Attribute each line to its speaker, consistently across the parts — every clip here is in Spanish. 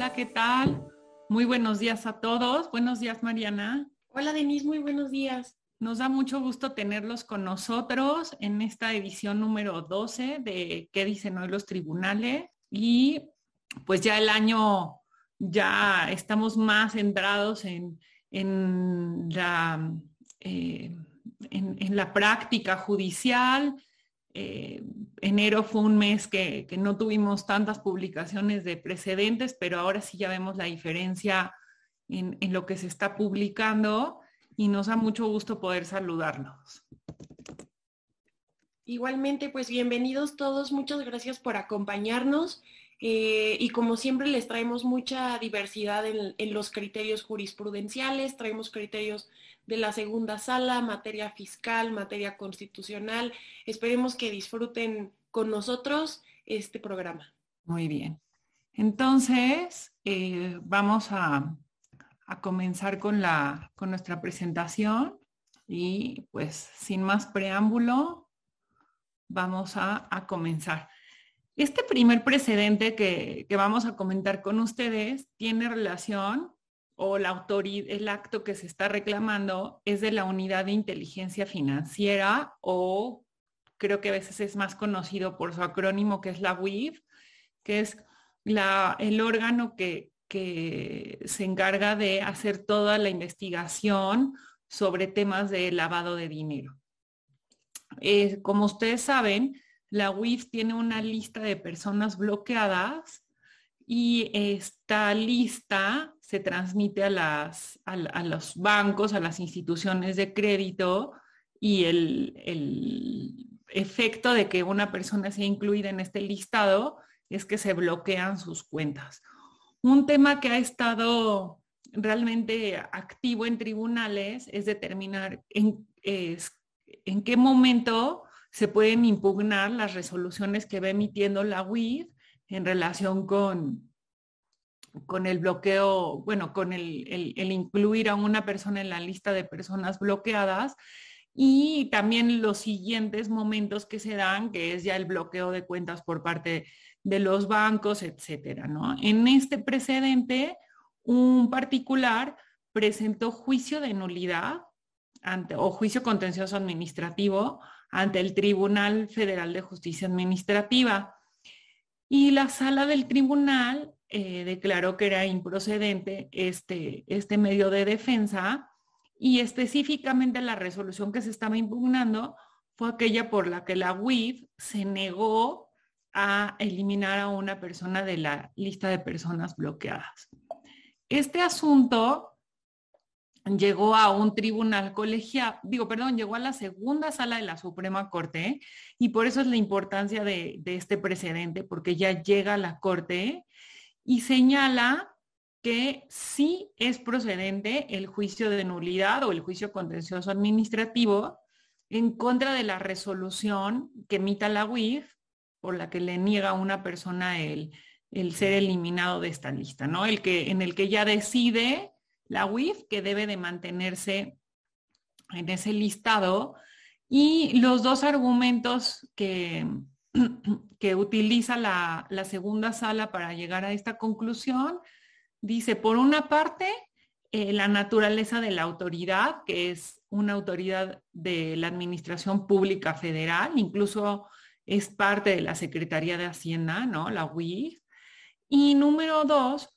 Speaker 1: Hola, ¿qué tal? Muy buenos días a todos. Buenos días, Mariana.
Speaker 2: Hola, Denise, muy buenos días.
Speaker 1: Nos da mucho gusto tenerlos con nosotros en esta edición número 12 de ¿Qué dicen hoy los tribunales? Y pues ya el año, ya estamos más centrados en, la, eh, en, la práctica judicial. Eh, enero fue un mes que, que, no tuvimos tantas publicaciones de precedentes, pero ahora sí ya vemos la diferencia en, en lo que se está publicando y nos da mucho gusto poder saludarnos.
Speaker 2: Igualmente, pues bienvenidos todos, muchas gracias por acompañarnos eh, y como siempre les traemos mucha diversidad en, en, los criterios jurisprudenciales, traemos criterios de la segunda sala, materia fiscal, materia constitucional. Esperemos que disfruten con nosotros este programa.
Speaker 1: Muy bien. Entonces, eh, vamos a a comenzar con, la, con nuestra presentación y pues sin más preámbulo, vamos a, comenzar. Este primer precedente que, vamos a comentar con ustedes tiene relación o la autoridad, el acto que se está reclamando es de la unidad de inteligencia financiera o creo que a veces es más conocido por su acrónimo que es la WIF, que es la, el órgano que, se encarga de hacer toda la investigación sobre temas de lavado de dinero. Eh, como ustedes saben, la UIF tiene una lista de personas bloqueadas y esta lista se transmite a, las, a, los bancos, a las instituciones de crédito y el, el efecto de que una persona sea incluida en este listado es que se bloquean sus cuentas. Un tema que ha estado realmente activo en tribunales es determinar en, en qué momento se pueden impugnar las resoluciones que va emitiendo la UIF en relación con, con el bloqueo, bueno, con el, incluir a una persona en la lista de personas bloqueadas y también los siguientes momentos que se dan, que es ya el bloqueo de cuentas por parte de los bancos, etcétera, ¿no? En este precedente, un particular presentó juicio de nulidad ante, o juicio contencioso administrativo ante el Tribunal Federal de Justicia Administrativa. Y la sala del tribunal eh, declaró que era improcedente este, este medio de defensa y específicamente la resolución que se estaba impugnando fue aquella por la que la UIF se negó a eliminar a una persona de la lista de personas bloqueadas. Este asunto llegó a un tribunal colegial, digo, perdón, llegó a la segunda sala de la Suprema Corte y por eso es la importancia de, de este precedente, porque ya llega a la Corte y señala que sí es procedente el juicio de nulidad o el juicio contencioso administrativo en contra de la resolución que emita la UIF por la que le niega a una persona el, el ser eliminado de esta lista, ¿no? El que, en el que ya decide la UIF que debe de mantenerse en ese listado y los dos argumentos que, que utiliza la, la segunda sala para llegar a esta conclusión Dice, por una parte, eh, la naturaleza de la autoridad, que es una autoridad de la Administración Pública Federal, incluso es parte de la Secretaría de Hacienda, ¿no? La UIF. Y número dos,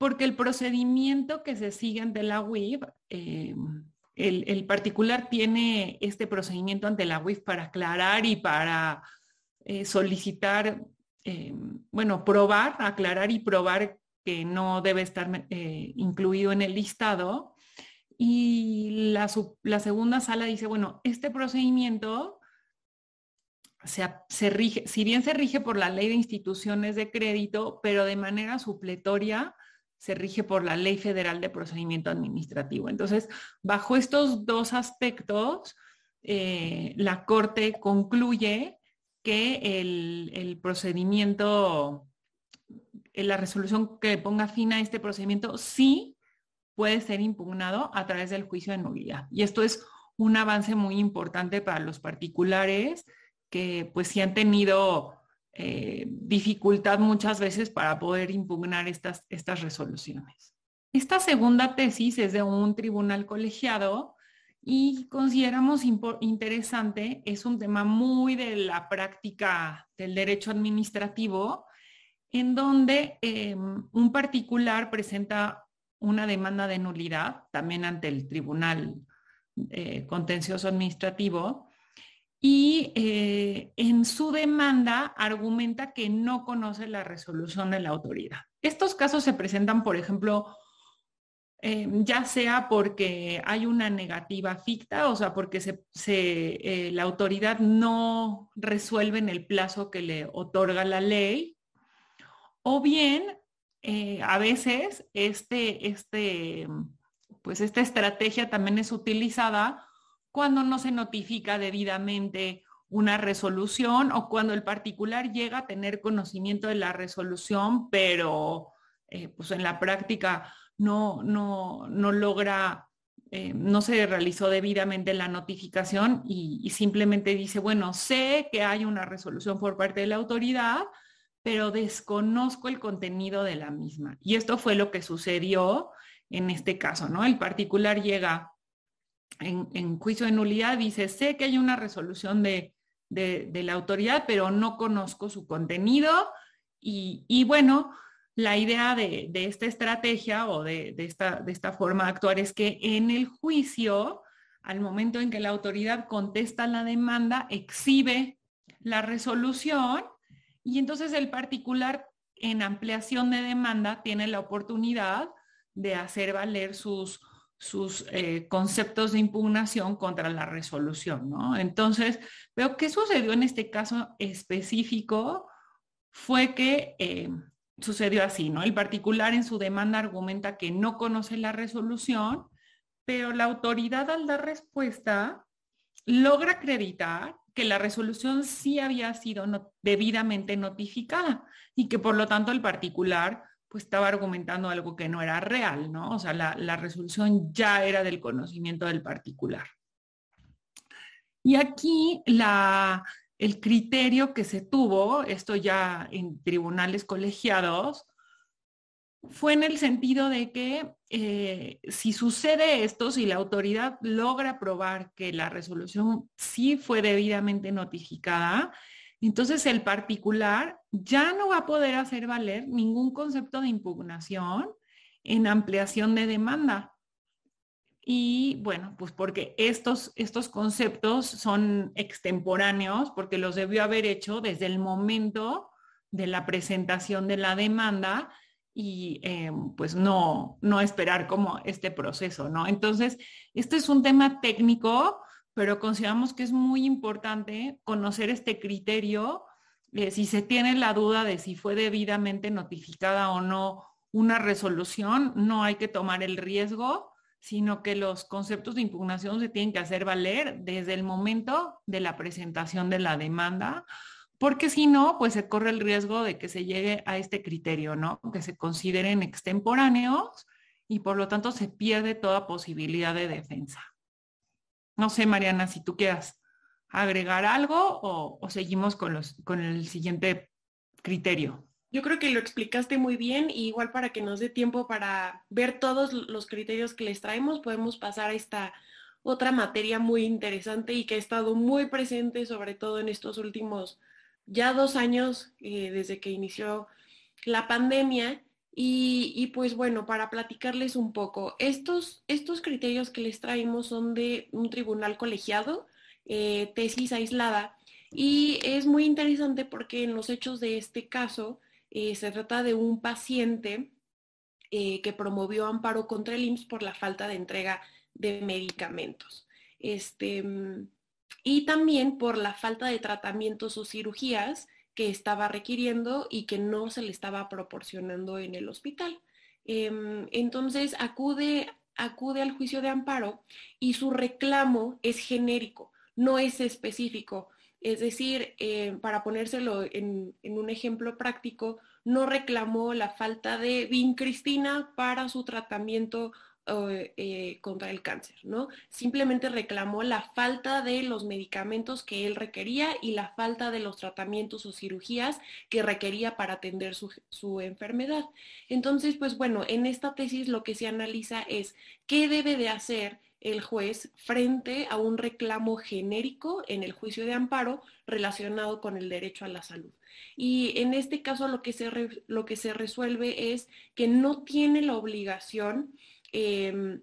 Speaker 1: porque el procedimiento que se sigue ante la UIF, eh, el, particular tiene este procedimiento ante la UIF para aclarar y para eh, solicitar, bueno, probar, aclarar y probar que no debe estar eh, incluido en el listado. Y la, segunda sala dice, bueno, este procedimiento se, rige, si bien se rige por la ley de instituciones de crédito, pero de manera supletoria se rige por la ley federal de procedimiento administrativo. Entonces, bajo estos dos aspectos, eh, la Corte concluye que el, el procedimiento la resolución que ponga fin a este procedimiento sí puede ser impugnado a través del juicio de nulidad. Y esto es un avance muy importante para los particulares que pues sí han tenido eh, dificultad muchas veces para poder impugnar estas, estas resoluciones. Esta segunda tesis es de un tribunal colegiado y consideramos interesante, es un tema muy de la práctica del derecho administrativo, en donde em, un particular presenta una demanda de nulidad también ante el Tribunal eh, Contencioso Administrativo y eh, en su demanda argumenta que no conoce la resolución de la autoridad. Estos casos se presentan, por ejemplo, eh, ya sea porque hay una negativa ficta, o sea, porque se, la autoridad no resuelve en el plazo que le otorga la ley, o bien eh, a veces este, este, pues esta estrategia también es utilizada cuando no se notifica debidamente una resolución o cuando el particular llega a tener conocimiento de la resolución, pero eh, pues en la práctica no, no, no logra, eh, no se realizó debidamente la notificación y, y simplemente dice, bueno, sé que hay una resolución por parte de la autoridad, pero desconozco el contenido de la misma. Y esto fue lo que sucedió en este caso, ¿no? El particular llega en, juicio de nulidad, dice, sé que hay una resolución de, la autoridad, pero no conozco su contenido. Y, bueno, la idea de, esta estrategia o de, esta, de esta forma de actuar es que en el juicio, al momento en que la autoridad contesta la demanda, exhibe la resolución y entonces el particular en ampliación de demanda tiene la oportunidad de hacer valer sus, sus eh, conceptos de impugnación contra la resolución, ¿no? Entonces, veo qué sucedió en este caso específico fue que eh, sucedió así, ¿no? El particular en su demanda argumenta que no conoce la resolución, pero la autoridad al dar respuesta logra acreditar que la resolución sí había sido debidamente notificada y que por lo tanto el particular pues estaba argumentando algo que no era real, ¿no? O sea, la, resolución ya era del conocimiento del particular. Y aquí la, el criterio que se tuvo, esto ya en tribunales colegiados, fue en el sentido de que eh, si sucede esto, si la autoridad logra probar que la resolución sí fue debidamente notificada, entonces el particular ya no va a poder hacer valer ningún concepto de impugnación en ampliación de demanda. Y bueno, pues porque estos, estos conceptos son extemporáneos, porque los debió haber hecho desde el momento de la presentación de la demanda y em, pues no, no esperar como este proceso, ¿no? Entonces, este es un tema técnico, pero consideramos que es muy importante conocer este criterio, eh, si se tiene la duda de si fue debidamente notificada o no una resolución, no hay que tomar el riesgo, sino que los conceptos de impugnación se tienen que hacer valer desde el momento de la presentación de la demanda porque si no, pues se corre el riesgo de que se llegue a este criterio, ¿no? Que se consideren extemporáneos y por lo tanto se pierde toda posibilidad de defensa. No sé, Mariana, si tú quieras agregar algo o, seguimos con, los, con el siguiente criterio.
Speaker 2: Yo creo que lo explicaste muy bien y igual para que nos dé tiempo para ver todos los criterios que les traemos, podemos pasar a esta otra materia muy interesante y que ha estado muy presente, sobre todo en estos últimos ya dos años eh, desde que inició la pandemia. Y, pues bueno, para platicarles un poco, estos, estos criterios que les traemos son de un tribunal colegiado, eh, tesis aislada, y es muy interesante porque en los hechos de este caso eh, se trata de un paciente que promovió amparo contra el IMSS por la falta de entrega de medicamentos. Este, y también por la falta de tratamientos o cirugías que estaba requiriendo y que no se le estaba proporcionando en el hospital. Em, entonces acude, acude al juicio de amparo y su reclamo es genérico, no es específico. Es decir, eh, para ponérselo en, en, un ejemplo práctico, no reclamó la falta de vincristina para su tratamiento eh, contra el cáncer, ¿no? Simplemente reclamó la falta de los medicamentos que él requería y la falta de los tratamientos o cirugías que requería para atender su, su enfermedad. Entonces, pues bueno, en esta tesis lo que se analiza es qué debe de hacer el juez frente a un reclamo genérico en el juicio de amparo relacionado con el derecho a la salud. Y en este caso lo que se, lo que se resuelve es que no tiene la obligación em,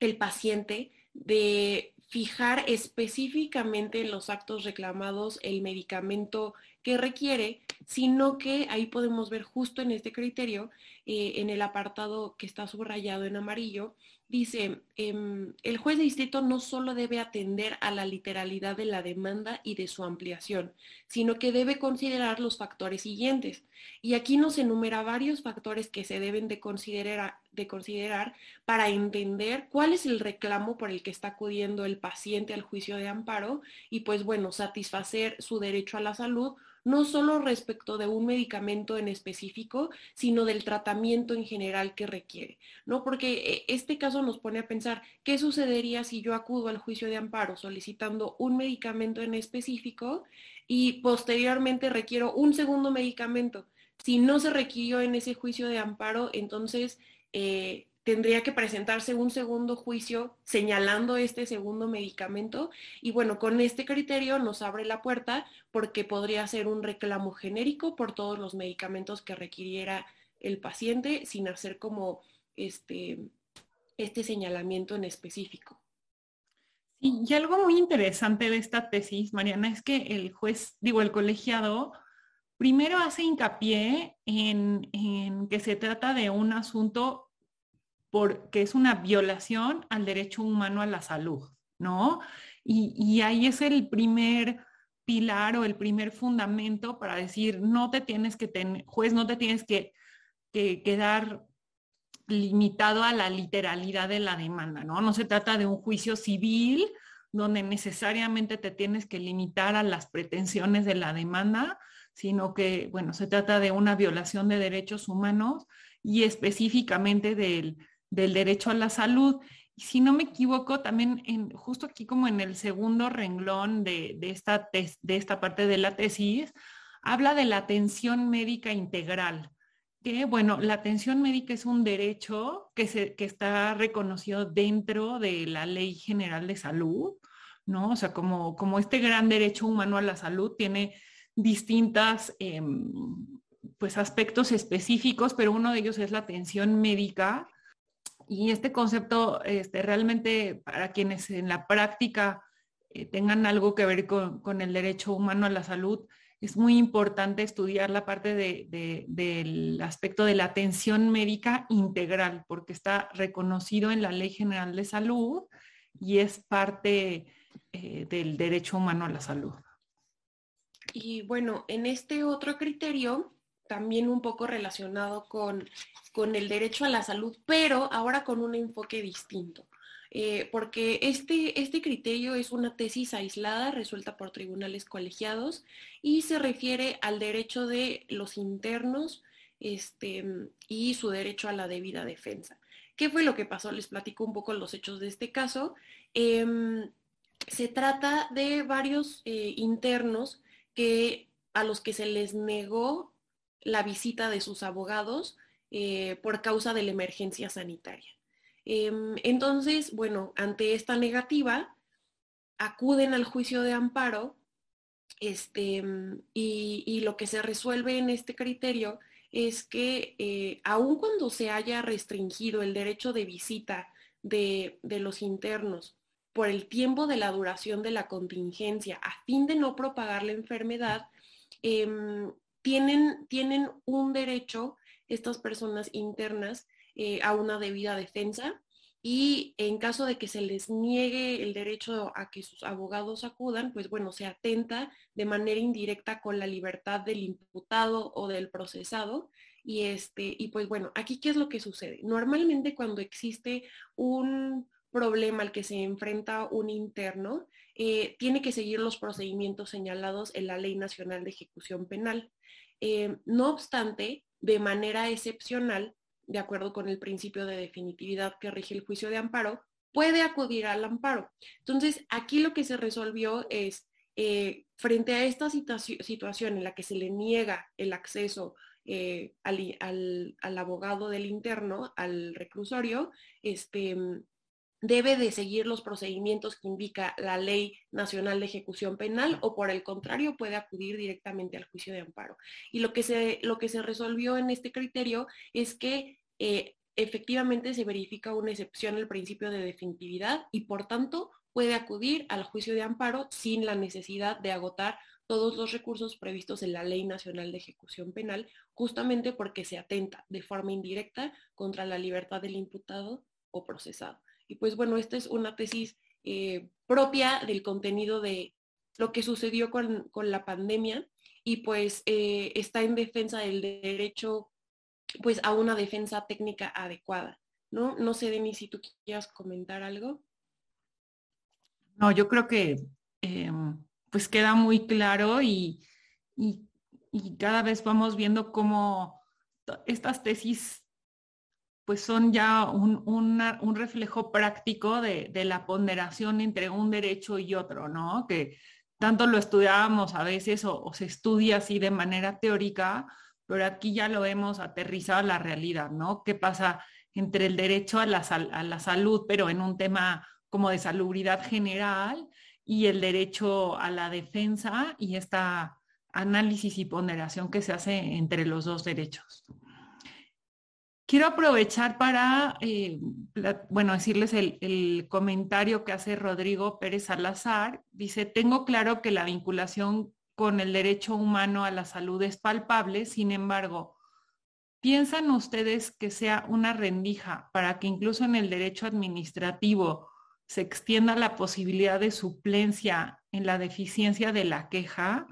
Speaker 2: el paciente de fijar específicamente en los actos reclamados el medicamento que requiere, sino que ahí podemos ver justo en este criterio, eh, en el apartado que está subrayado en amarillo, dice, em, el juez de distrito no solo debe atender a la literalidad de la demanda y de su ampliación, sino que debe considerar los factores siguientes. Y aquí nos enumera varios factores que se deben de considerar, de considerar para entender cuál es el reclamo por el que está acudiendo el paciente al juicio de amparo y pues bueno, satisfacer su derecho a la salud no solo respecto de un medicamento en específico, sino del tratamiento en general que requiere, ¿no? Porque eh, este caso nos pone a pensar, ¿qué sucedería si yo acudo al juicio de amparo solicitando un medicamento en específico y posteriormente requiero un segundo medicamento? Si no se requirió en ese juicio de amparo, entonces eh, tendría que presentarse un segundo juicio señalando este segundo medicamento y bueno, con este criterio nos abre la puerta porque podría ser un reclamo genérico por todos los medicamentos que requiriera el paciente sin hacer como este, este señalamiento en específico.
Speaker 1: y algo muy interesante de esta tesis, Mariana, es que el juez, digo, el colegiado, primero hace hincapié en, en que se trata de un asunto porque es una violación al derecho humano a la salud, ¿no? Y, ahí es el primer pilar o el primer fundamento para decir, no te tienes que tener, juez, no te tienes que, que quedar limitado a la literalidad de la demanda, ¿no? No se trata de un juicio civil donde necesariamente te tienes que limitar a las pretensiones de la demanda, sino que, bueno, se trata de una violación de derechos humanos y específicamente del, del derecho a la salud. Y si no me equivoco, también en, justo aquí como en el segundo renglón de, esta, de esta parte de la tesis, habla de la atención médica integral. Que bueno, la atención médica es un derecho que, se, que está reconocido dentro de la Ley General de Salud, ¿no? O sea, como, como este gran derecho humano a la salud tiene distintas em, pues aspectos específicos, pero uno de ellos es la atención médica y este concepto este, realmente para quienes en la práctica eh, tengan algo que ver con, el derecho humano a la salud, es muy importante estudiar la parte del aspecto de la atención médica integral, porque está reconocido en la Ley General de Salud y es parte eh, del derecho humano a la salud.
Speaker 2: Y bueno, en este otro criterio, también un poco relacionado con con el derecho a la salud, pero ahora con un enfoque distinto. Eh, porque este, este criterio es una tesis aislada resuelta por tribunales colegiados y se refiere al derecho de los internos este, y su derecho a la debida defensa. ¿Qué fue lo que pasó? Les platico un poco los hechos de este caso. Em, se trata de varios eh, internos que, a los que se les negó la visita de sus abogados eh, por causa de la emergencia sanitaria. Em, entonces, bueno, ante esta negativa, acuden al juicio de amparo este, y, lo que se resuelve en este criterio es que eh, aun cuando se haya restringido el derecho de visita de, los internos por el tiempo de la duración de la contingencia a fin de no propagar la enfermedad, em, tienen, tienen un derecho estas personas internas eh, a una debida defensa y en caso de que se les niegue el derecho a que sus abogados acudan, pues bueno, se atenta de manera indirecta con la libertad del imputado o del procesado. Y, este, y pues bueno, aquí qué es lo que sucede. Normalmente cuando existe un problema al que se enfrenta un interno, eh, tiene que seguir los procedimientos señalados en la Ley Nacional de Ejecución Penal. Eh, no obstante, de manera excepcional, de acuerdo con el principio de definitividad que rige el juicio de amparo, puede acudir al amparo. Entonces, aquí lo que se resolvió es, eh, frente a esta situación en la que se le niega el acceso eh, al, abogado del interno, al reclusorio, este, debe de seguir los procedimientos que indica la Ley Nacional de Ejecución Penal o por el contrario puede acudir directamente al juicio de amparo. Y lo que se, lo que se resolvió en este criterio es que eh, efectivamente se verifica una excepción al principio de definitividad y por tanto puede acudir al juicio de amparo sin la necesidad de agotar todos los recursos previstos en la Ley Nacional de Ejecución Penal, justamente porque se atenta de forma indirecta contra la libertad del imputado o procesado. Y pues bueno, esta es una tesis eh, propia del contenido de lo que sucedió con, la pandemia y pues eh, está en defensa del derecho pues a una defensa técnica adecuada. ¿no? No sé, Denis, si tú quieras comentar algo.
Speaker 1: No, yo creo que em, pues queda muy claro y, y, cada vez vamos viendo cómo estas tesis pues son ya un, reflejo práctico de, la ponderación entre un derecho y otro, ¿no? Que tanto lo estudiábamos a veces o, se estudia así de manera teórica, pero aquí ya lo hemos aterrizado a la realidad, ¿no? ¿Qué pasa entre el derecho a la, a la salud, pero en un tema como de salubridad general, y el derecho a la defensa y esta análisis y ponderación que se hace entre los dos derechos? Quiero aprovechar para, eh, bueno, decirles el, comentario que hace Rodrigo Pérez Salazar. Dice, tengo claro que la vinculación con el derecho humano a la salud es palpable, sin embargo, ¿piensan ustedes que sea una rendija para que incluso en el derecho administrativo se extienda la posibilidad de suplencia en la deficiencia de la queja?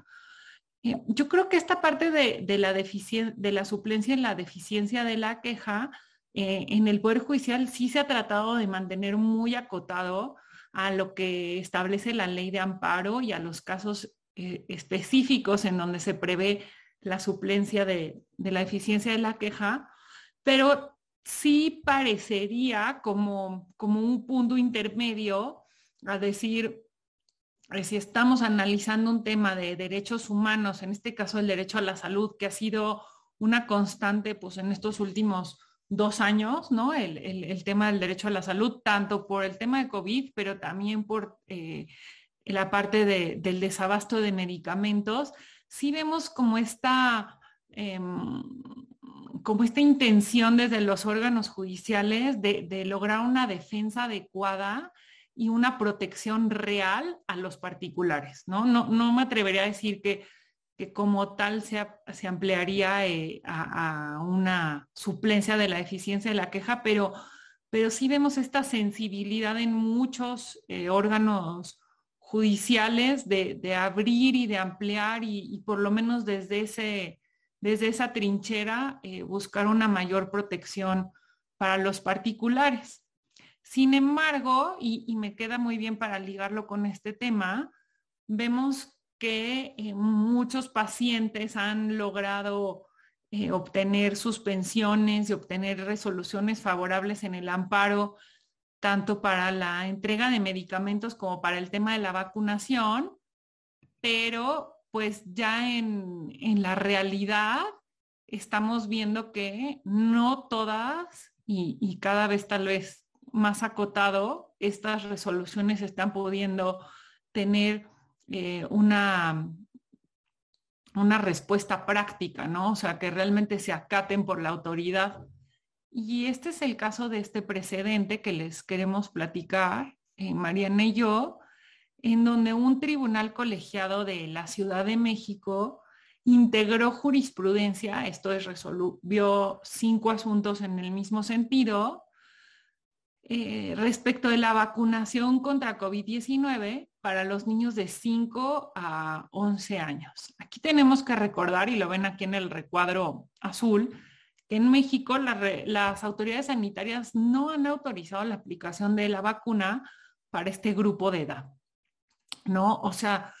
Speaker 1: Yo creo que esta parte de, la de la suplencia en la deficiencia de la queja eh, en el Poder Judicial sí se ha tratado de mantener muy acotado a lo que establece la ley de amparo y a los casos eh, específicos en donde se prevé la suplencia de, la eficiencia de la queja, pero sí parecería como, un punto intermedio a decir, si estamos analizando un tema de derechos humanos, en este caso el derecho a la salud, que ha sido una constante pues, en estos últimos dos años, ¿no? El, tema del derecho a la salud, tanto por el tema de COVID, pero también por eh, la parte del desabasto de medicamentos, sí vemos como esta, em, como esta intención desde los órganos judiciales de, de lograr una defensa adecuada y una protección real a los particulares, ¿no? No, no me atrevería a decir que, que como tal se, se ampliaría eh, a, una suplencia de la eficiencia de la queja, pero, pero sí vemos esta sensibilidad en muchos eh, órganos judiciales de, abrir y de ampliar y, por lo menos desde, ese, desde esa trinchera eh, buscar una mayor protección para los particulares. Sin embargo, y, me queda muy bien para ligarlo con este tema, vemos que eh, muchos pacientes han logrado eh, obtener suspensiones y obtener resoluciones favorables en el amparo, tanto para la entrega de medicamentos como para el tema de la vacunación, pero pues ya en, la realidad estamos viendo que no todas y cada vez tal vez más acotado, estas resoluciones están pudiendo tener eh, una, una respuesta práctica, ¿no? O sea, que realmente se acaten por la autoridad. Y este es el caso de este precedente que les queremos platicar, eh, Mariana y yo, en donde un tribunal colegiado de la Ciudad de México integró jurisprudencia, esto es, resolvió cinco asuntos en el mismo sentido, eh, respecto de la vacunación contra COVID-19 para los niños de 5 a 11 años. Aquí tenemos que recordar, y lo ven aquí en el recuadro azul, que en México las autoridades sanitarias no han autorizado la aplicación de la vacuna para este grupo de edad. ¿No? O sea,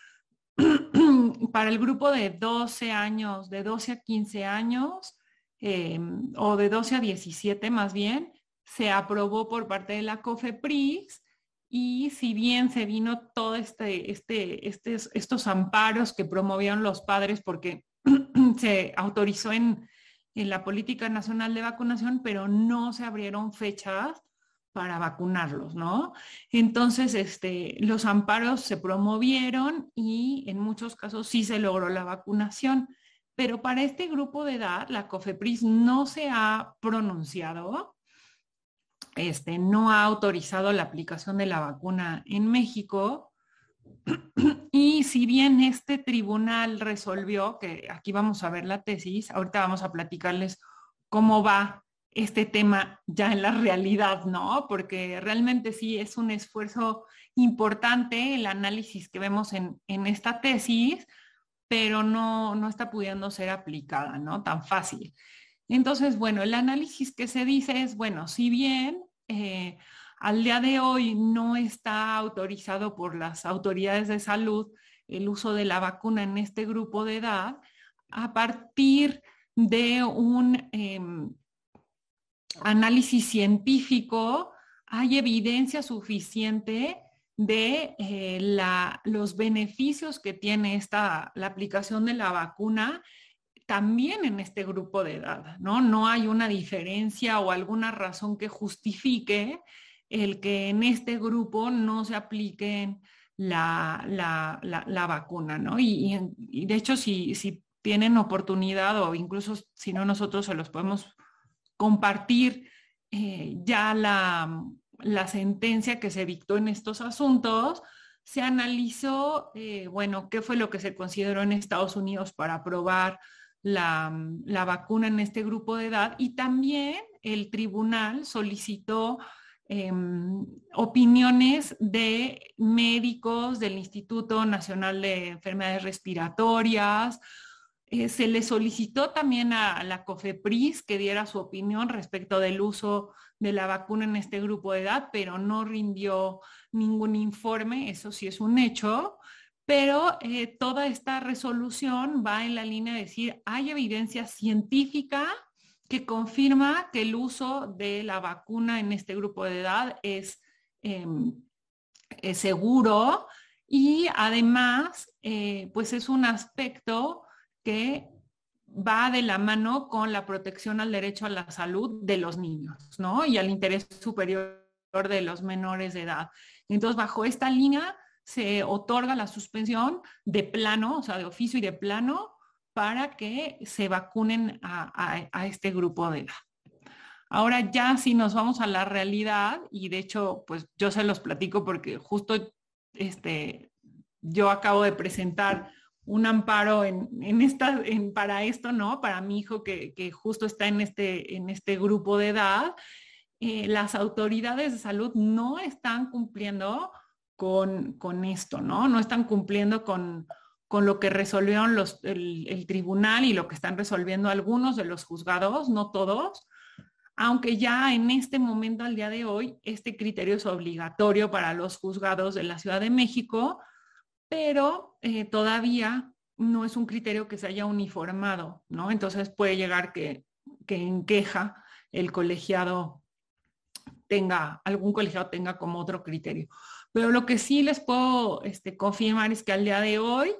Speaker 1: para el grupo de 12 años, de 12 a 15 años, em, o de 12 a 17 más bien, se aprobó por parte de la COFEPRIS y si bien se vino todo este, este, estos amparos que promovieron los padres porque se autorizó en, en la política nacional de vacunación, pero no se abrieron fechas para vacunarlos, ¿no? Entonces, este, los amparos se promovieron y en muchos casos sí se logró la vacunación, pero para este grupo de edad, la COFEPRIS no se ha pronunciado, este, no ha autorizado la aplicación de la vacuna en México. Y si bien este tribunal resolvió, que aquí vamos a ver la tesis, ahorita vamos a platicarles cómo va este tema ya en la realidad, ¿no? Porque realmente sí es un esfuerzo importante el análisis que vemos en, esta tesis, pero no, no está pudiendo ser aplicada, ¿no? Tan fácil. Entonces, bueno, el análisis que se dice es, bueno, si bien eh, al día de hoy no está autorizado por las autoridades de salud el uso de la vacuna en este grupo de edad, a partir de un em, análisis científico hay evidencia suficiente de eh, los beneficios que tiene esta, la aplicación de la vacuna también en este grupo de edad, ¿no? No hay una diferencia o alguna razón que justifique el que en este grupo no se apliquen la, la, vacuna, ¿no? Y, de hecho, si, si tienen oportunidad o incluso si no nosotros se los podemos compartir eh, ya la, sentencia que se dictó en estos asuntos, se analizó, eh, bueno, qué fue lo que se consideró en Estados Unidos para aprobar la, vacuna en este grupo de edad y también el tribunal solicitó em, opiniones de médicos del Instituto Nacional de Enfermedades Respiratorias, eh, se le solicitó también a la COFEPRIS que diera su opinión respecto del uso de la vacuna en este grupo de edad, pero no rindió ningún informe, eso sí es un hecho, pero eh, toda esta resolución va en la línea de decir, hay evidencia científica que confirma que el uso de la vacuna en este grupo de edad es, em, seguro y además, eh, pues es un aspecto que va de la mano con la protección al derecho a la salud de los niños, ¿no? Y al interés superior de los menores de edad. Entonces, bajo esta línea se otorga la suspensión de plano, o sea, de oficio y de plano, para que se vacunen a, este grupo de edad. Ahora ya si nos vamos a la realidad, y de hecho, pues yo se los platico porque justo este, yo acabo de presentar un amparo en, esta, en, para esto, ¿no? Para mi hijo que, justo está en este, en este grupo de edad. Eh, las autoridades de salud no están cumpliendo con, esto, ¿no? No están cumpliendo con, con lo que resolvieron los, el, tribunal y lo que están resolviendo algunos de los juzgados, no todos, aunque ya en este momento, al día de hoy, este criterio es obligatorio para los juzgados de la Ciudad de México, pero eh, todavía no es un criterio que se haya uniformado, ¿no? Entonces puede llegar que, en queja el colegiado tenga, algún colegiado tenga como otro criterio. Pero lo que sí les puedo este, confirmar es que al día de hoy,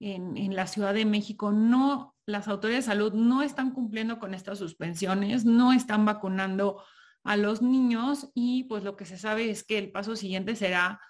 Speaker 1: en, la Ciudad de México, no, las autoridades de salud no están cumpliendo con estas suspensiones, no están vacunando a los niños y pues lo que se sabe es que el paso siguiente será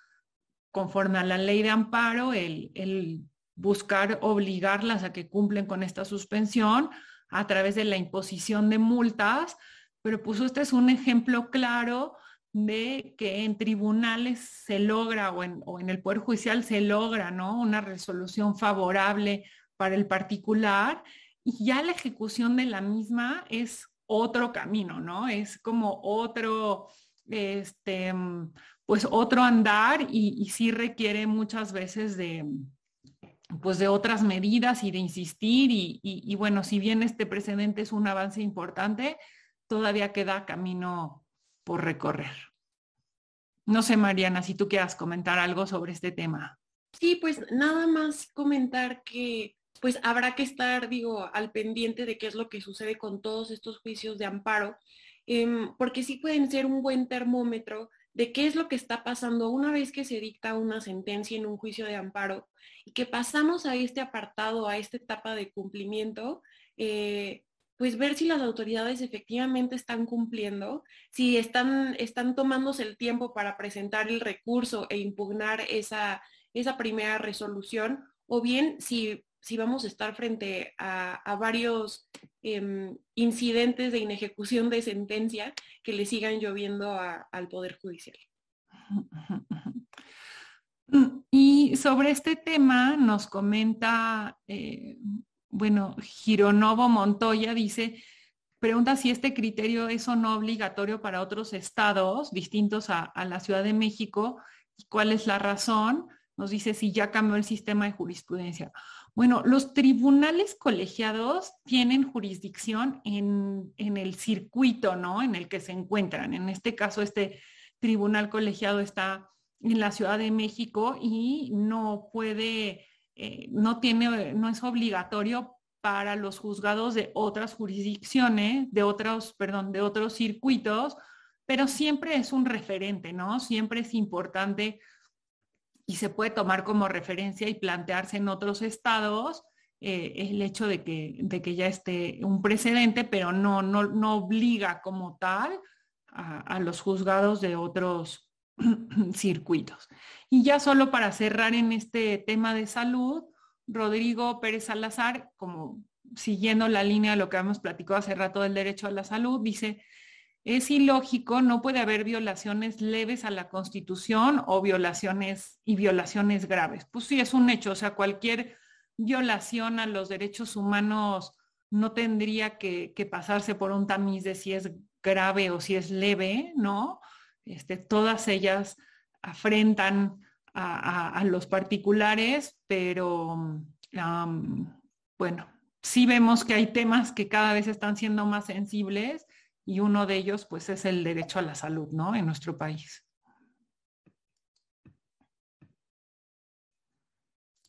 Speaker 1: conforme a la ley de amparo, el, buscar obligarlas a que cumplen con esta suspensión a través de la imposición de multas, pero pues este es un ejemplo claro de que en tribunales se logra o en, o en, el Poder Judicial se logra ¿no? una resolución favorable para el particular y ya la ejecución de la misma es otro camino, ¿no? Es como otro, este, pues otro andar y, sí requiere muchas veces de, pues de otras medidas y de insistir y, bueno, si bien este precedente es un avance importante, todavía queda camino por recorrer. No sé, Mariana, si tú quieras comentar algo sobre este tema.
Speaker 2: Sí, pues nada más comentar que pues habrá que estar, digo, al pendiente de qué es lo que sucede con todos estos juicios de amparo, em, porque sí pueden ser un buen termómetro de qué es lo que está pasando una vez que se dicta una sentencia en un juicio de amparo y que pasamos a este apartado, a esta etapa de cumplimiento, eh, pues ver si las autoridades efectivamente están cumpliendo, si están, están tomándose el tiempo para presentar el recurso e impugnar esa, esa primera resolución, o bien si, si vamos a estar frente a, varios em, incidentes de inejecución de sentencia que le sigan lloviendo al Poder Judicial.
Speaker 1: Y sobre este tema nos comenta eh, bueno, Gironovo Montoya dice, pregunta si este criterio es o no obligatorio para otros estados distintos a, la Ciudad de México y cuál es la razón. Nos dice si ya cambió el sistema de jurisprudencia. Bueno, los tribunales colegiados tienen jurisdicción en, en, el circuito, ¿no? En el que se encuentran. En este caso, este tribunal colegiado está en la Ciudad de México y no puede eh, no, tiene, no es obligatorio para los juzgados de otras jurisdicciones, de otros, perdón, de otros circuitos, pero siempre es un referente, ¿no? Siempre es importante y se puede tomar como referencia y plantearse en otros estados eh, el hecho de que, de que ya esté un precedente, pero no, no, no obliga como tal a, a los juzgados de otros circuitos. Y ya solo para cerrar en este tema de salud, Rodrigo Pérez Salazar, como siguiendo la línea de lo que hemos platicado hace rato del derecho a la salud, dice, es ilógico, no puede haber violaciones leves a la Constitución o violaciones y violaciones graves. Pues sí, es un hecho, o sea, cualquier violación a los derechos humanos no tendría que, que pasarse por un tamiz de si es grave o si es leve, ¿no? Este, todas ellas afrentan a, los particulares, pero bueno, sí vemos que hay temas que cada vez están siendo más sensibles y uno de ellos pues es el derecho a la salud, ¿no? En nuestro país.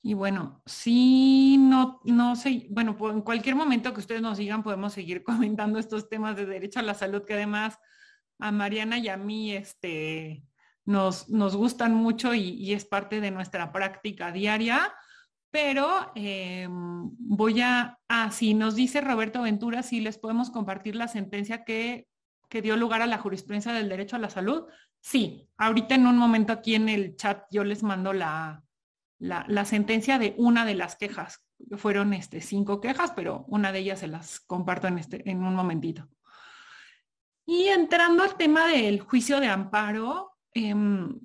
Speaker 1: Y bueno, sí, no, no sé, bueno, en cualquier momento que ustedes nos digan podemos seguir comentando estos temas de derecho a la salud que además a Mariana y a mí este, nos, nos gustan mucho y, es parte de nuestra práctica diaria. Pero eh, voy a, ah, si nos dice Roberto Ventura, si les podemos compartir la sentencia que, que dio lugar a la jurisprudencia del derecho a la salud. Sí, ahorita en un momento aquí en el chat yo les mando la, la, la, sentencia de una de las quejas. Fueron este, cinco quejas, pero una de ellas se las comparto en, este, en un momentito. Y entrando al tema del juicio de amparo, em,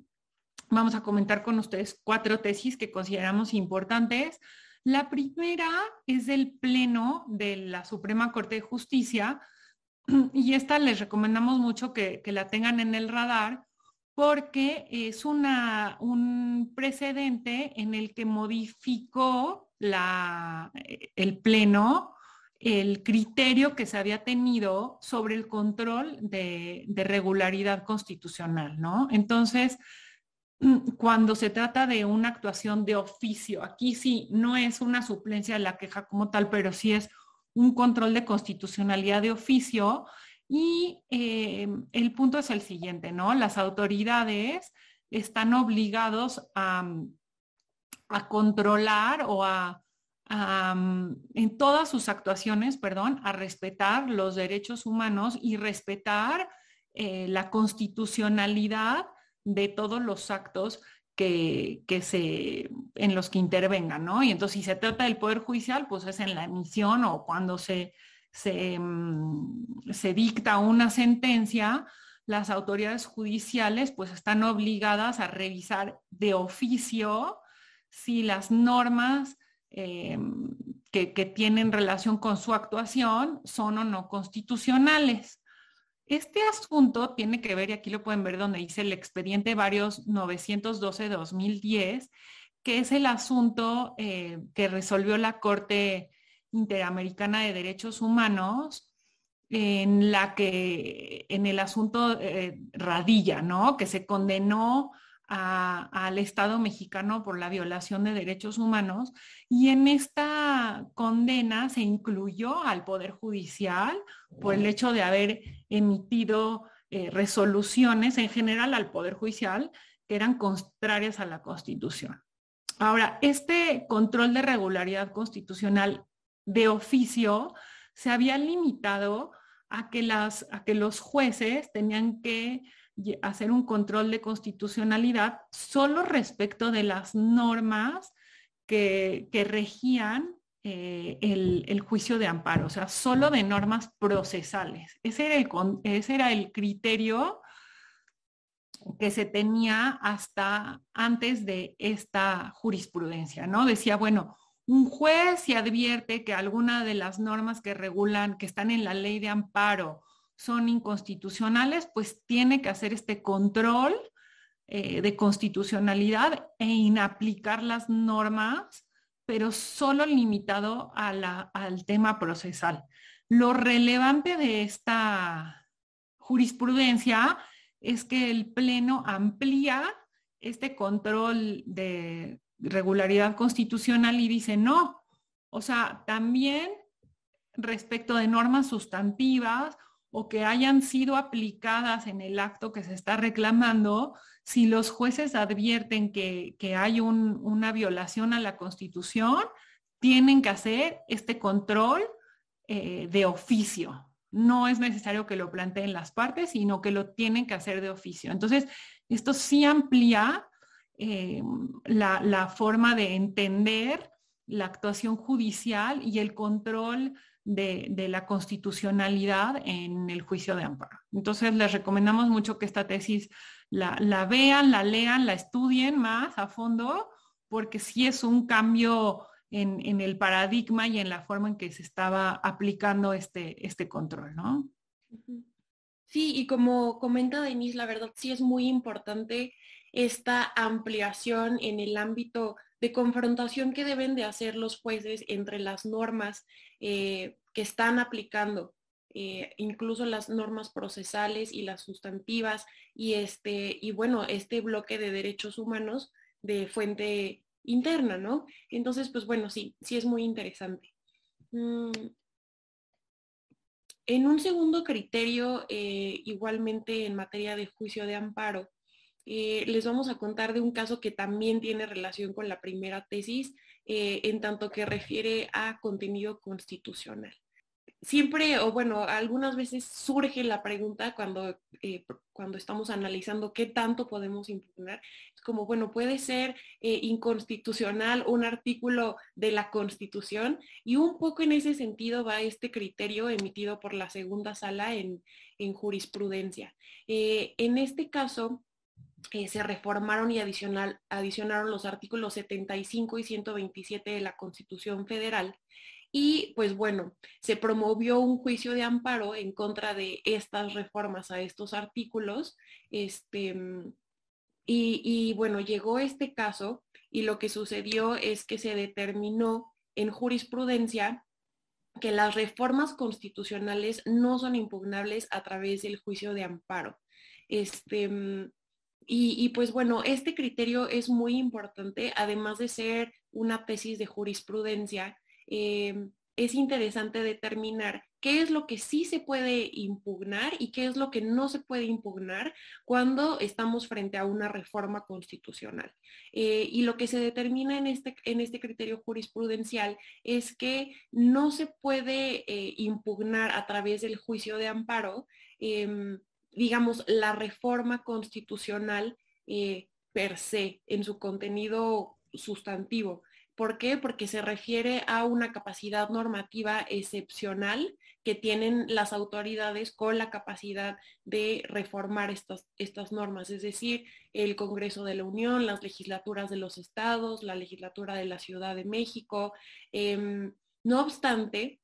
Speaker 1: vamos a comentar con ustedes cuatro tesis que consideramos importantes. La primera es del Pleno de la Suprema Corte de Justicia y esta les recomendamos mucho que, la tengan en el radar porque es una, un precedente en el que modificó la, el Pleno el criterio que se había tenido sobre el control de, regularidad constitucional, ¿no? Entonces, mm, cuando se trata de una actuación de oficio, aquí sí no es una suplencia de la queja como tal, pero sí es un control de constitucionalidad de oficio. Y eh, el punto es el siguiente, ¿no? Las autoridades están obligados a, a controlar o a en todas sus actuaciones, perdón, a respetar los derechos humanos y respetar eh, la constitucionalidad de todos los actos que, se, en los que intervengan, ¿no? Y entonces si se trata del Poder Judicial, pues es en la emisión o cuando se, se, mm, se dicta una sentencia, las autoridades judiciales pues están obligadas a revisar de oficio si las normas Em, que, tienen relación con su actuación son o no constitucionales. Este asunto tiene que ver, y aquí lo pueden ver donde dice el expediente varios 912-2010, que es el asunto eh, que resolvió la Corte Interamericana de Derechos Humanos, en la que, en el asunto eh, Radilla, ¿no? Que se condenó al Estado mexicano por la violación de derechos humanos y en esta condena se incluyó al Poder Judicial por el hecho de haber emitido eh, resoluciones en general al Poder Judicial que eran contrarias a la Constitución. Ahora, este control de regularidad constitucional de oficio se había limitado a que, las, a que los jueces tenían que hacer un control de constitucionalidad solo respecto de las normas que, regían eh, el, juicio de amparo, o sea, solo de normas procesales. Ese era el, ese era el criterio que se tenía hasta antes de esta jurisprudencia, ¿no? Decía, bueno, un juez si advierte que alguna de las normas que regulan, que están en la ley de amparo, son inconstitucionales, pues tiene que hacer este control eh, de constitucionalidad e inaplicar las normas, pero solo limitado al tema procesal. Lo relevante de esta jurisprudencia es que el Pleno amplía este control de regularidad constitucional y dice no. O sea, también respecto de normas sustantivas o que hayan sido aplicadas en el acto que se está reclamando, si los jueces advierten que, hay una violación a la Constitución, tienen que hacer este control eh, de oficio. No es necesario que lo planteen las partes, sino que lo tienen que hacer de oficio. Entonces, esto sí amplía eh, la forma de entender la actuación judicial y el control de, la constitucionalidad en el juicio de amparo. Entonces, les recomendamos mucho que esta tesis la, vean, la lean, la estudien más a fondo, porque sí es un cambio en, el paradigma y en la forma en que se estaba aplicando este, este control, ¿no?
Speaker 2: Sí, y como comenta Denise, la verdad sí es muy importante esta ampliación en el ámbito de confrontación que deben de hacer los jueces entre las normas eh, que están aplicando, eh, incluso las normas procesales y las sustantivas y este y bueno este bloque de derechos humanos de fuente interna, ¿no? Entonces, pues bueno, sí, sí es muy interesante. Mm. En un segundo criterio, eh, igualmente en materia de juicio de amparo, eh, les vamos a contar de un caso que también tiene relación con la primera tesis, eh, en tanto que refiere a contenido constitucional. Siempre, o bueno, algunas veces surge la pregunta cuando, eh, cuando estamos analizando qué tanto podemos impugnar. Como, bueno, puede ser inconstitucional un artículo de la Constitución y un poco en ese sentido va este criterio emitido por la segunda sala en, en jurisprudencia. en este caso, eh, se reformaron y adicionaron los artículos 75 y 127 de la Constitución Federal. Y pues bueno, se promovió un juicio de amparo en contra de estas reformas a estos artículos. Este, y, y bueno, llegó este caso y lo que sucedió es que se determinó en jurisprudencia que las reformas constitucionales no son impugnables a través del juicio de amparo. Este, y, pues bueno, este criterio es muy importante, además de ser una tesis de jurisprudencia, eh, es interesante determinar qué es lo que sí se puede impugnar y qué es lo que no se puede impugnar cuando estamos frente a una reforma constitucional. Eh, y lo que se determina en este, en este criterio jurisprudencial es que no se puede eh, impugnar a través del juicio de amparo em, digamos, la reforma constitucional eh, per se, en su contenido sustantivo. ¿Por qué? Porque se refiere a una capacidad normativa excepcional que tienen las autoridades con la capacidad de reformar estas, estas normas, es decir, el Congreso de la Unión, las legislaturas de los estados, la legislatura de la Ciudad de México. Em, no obstante,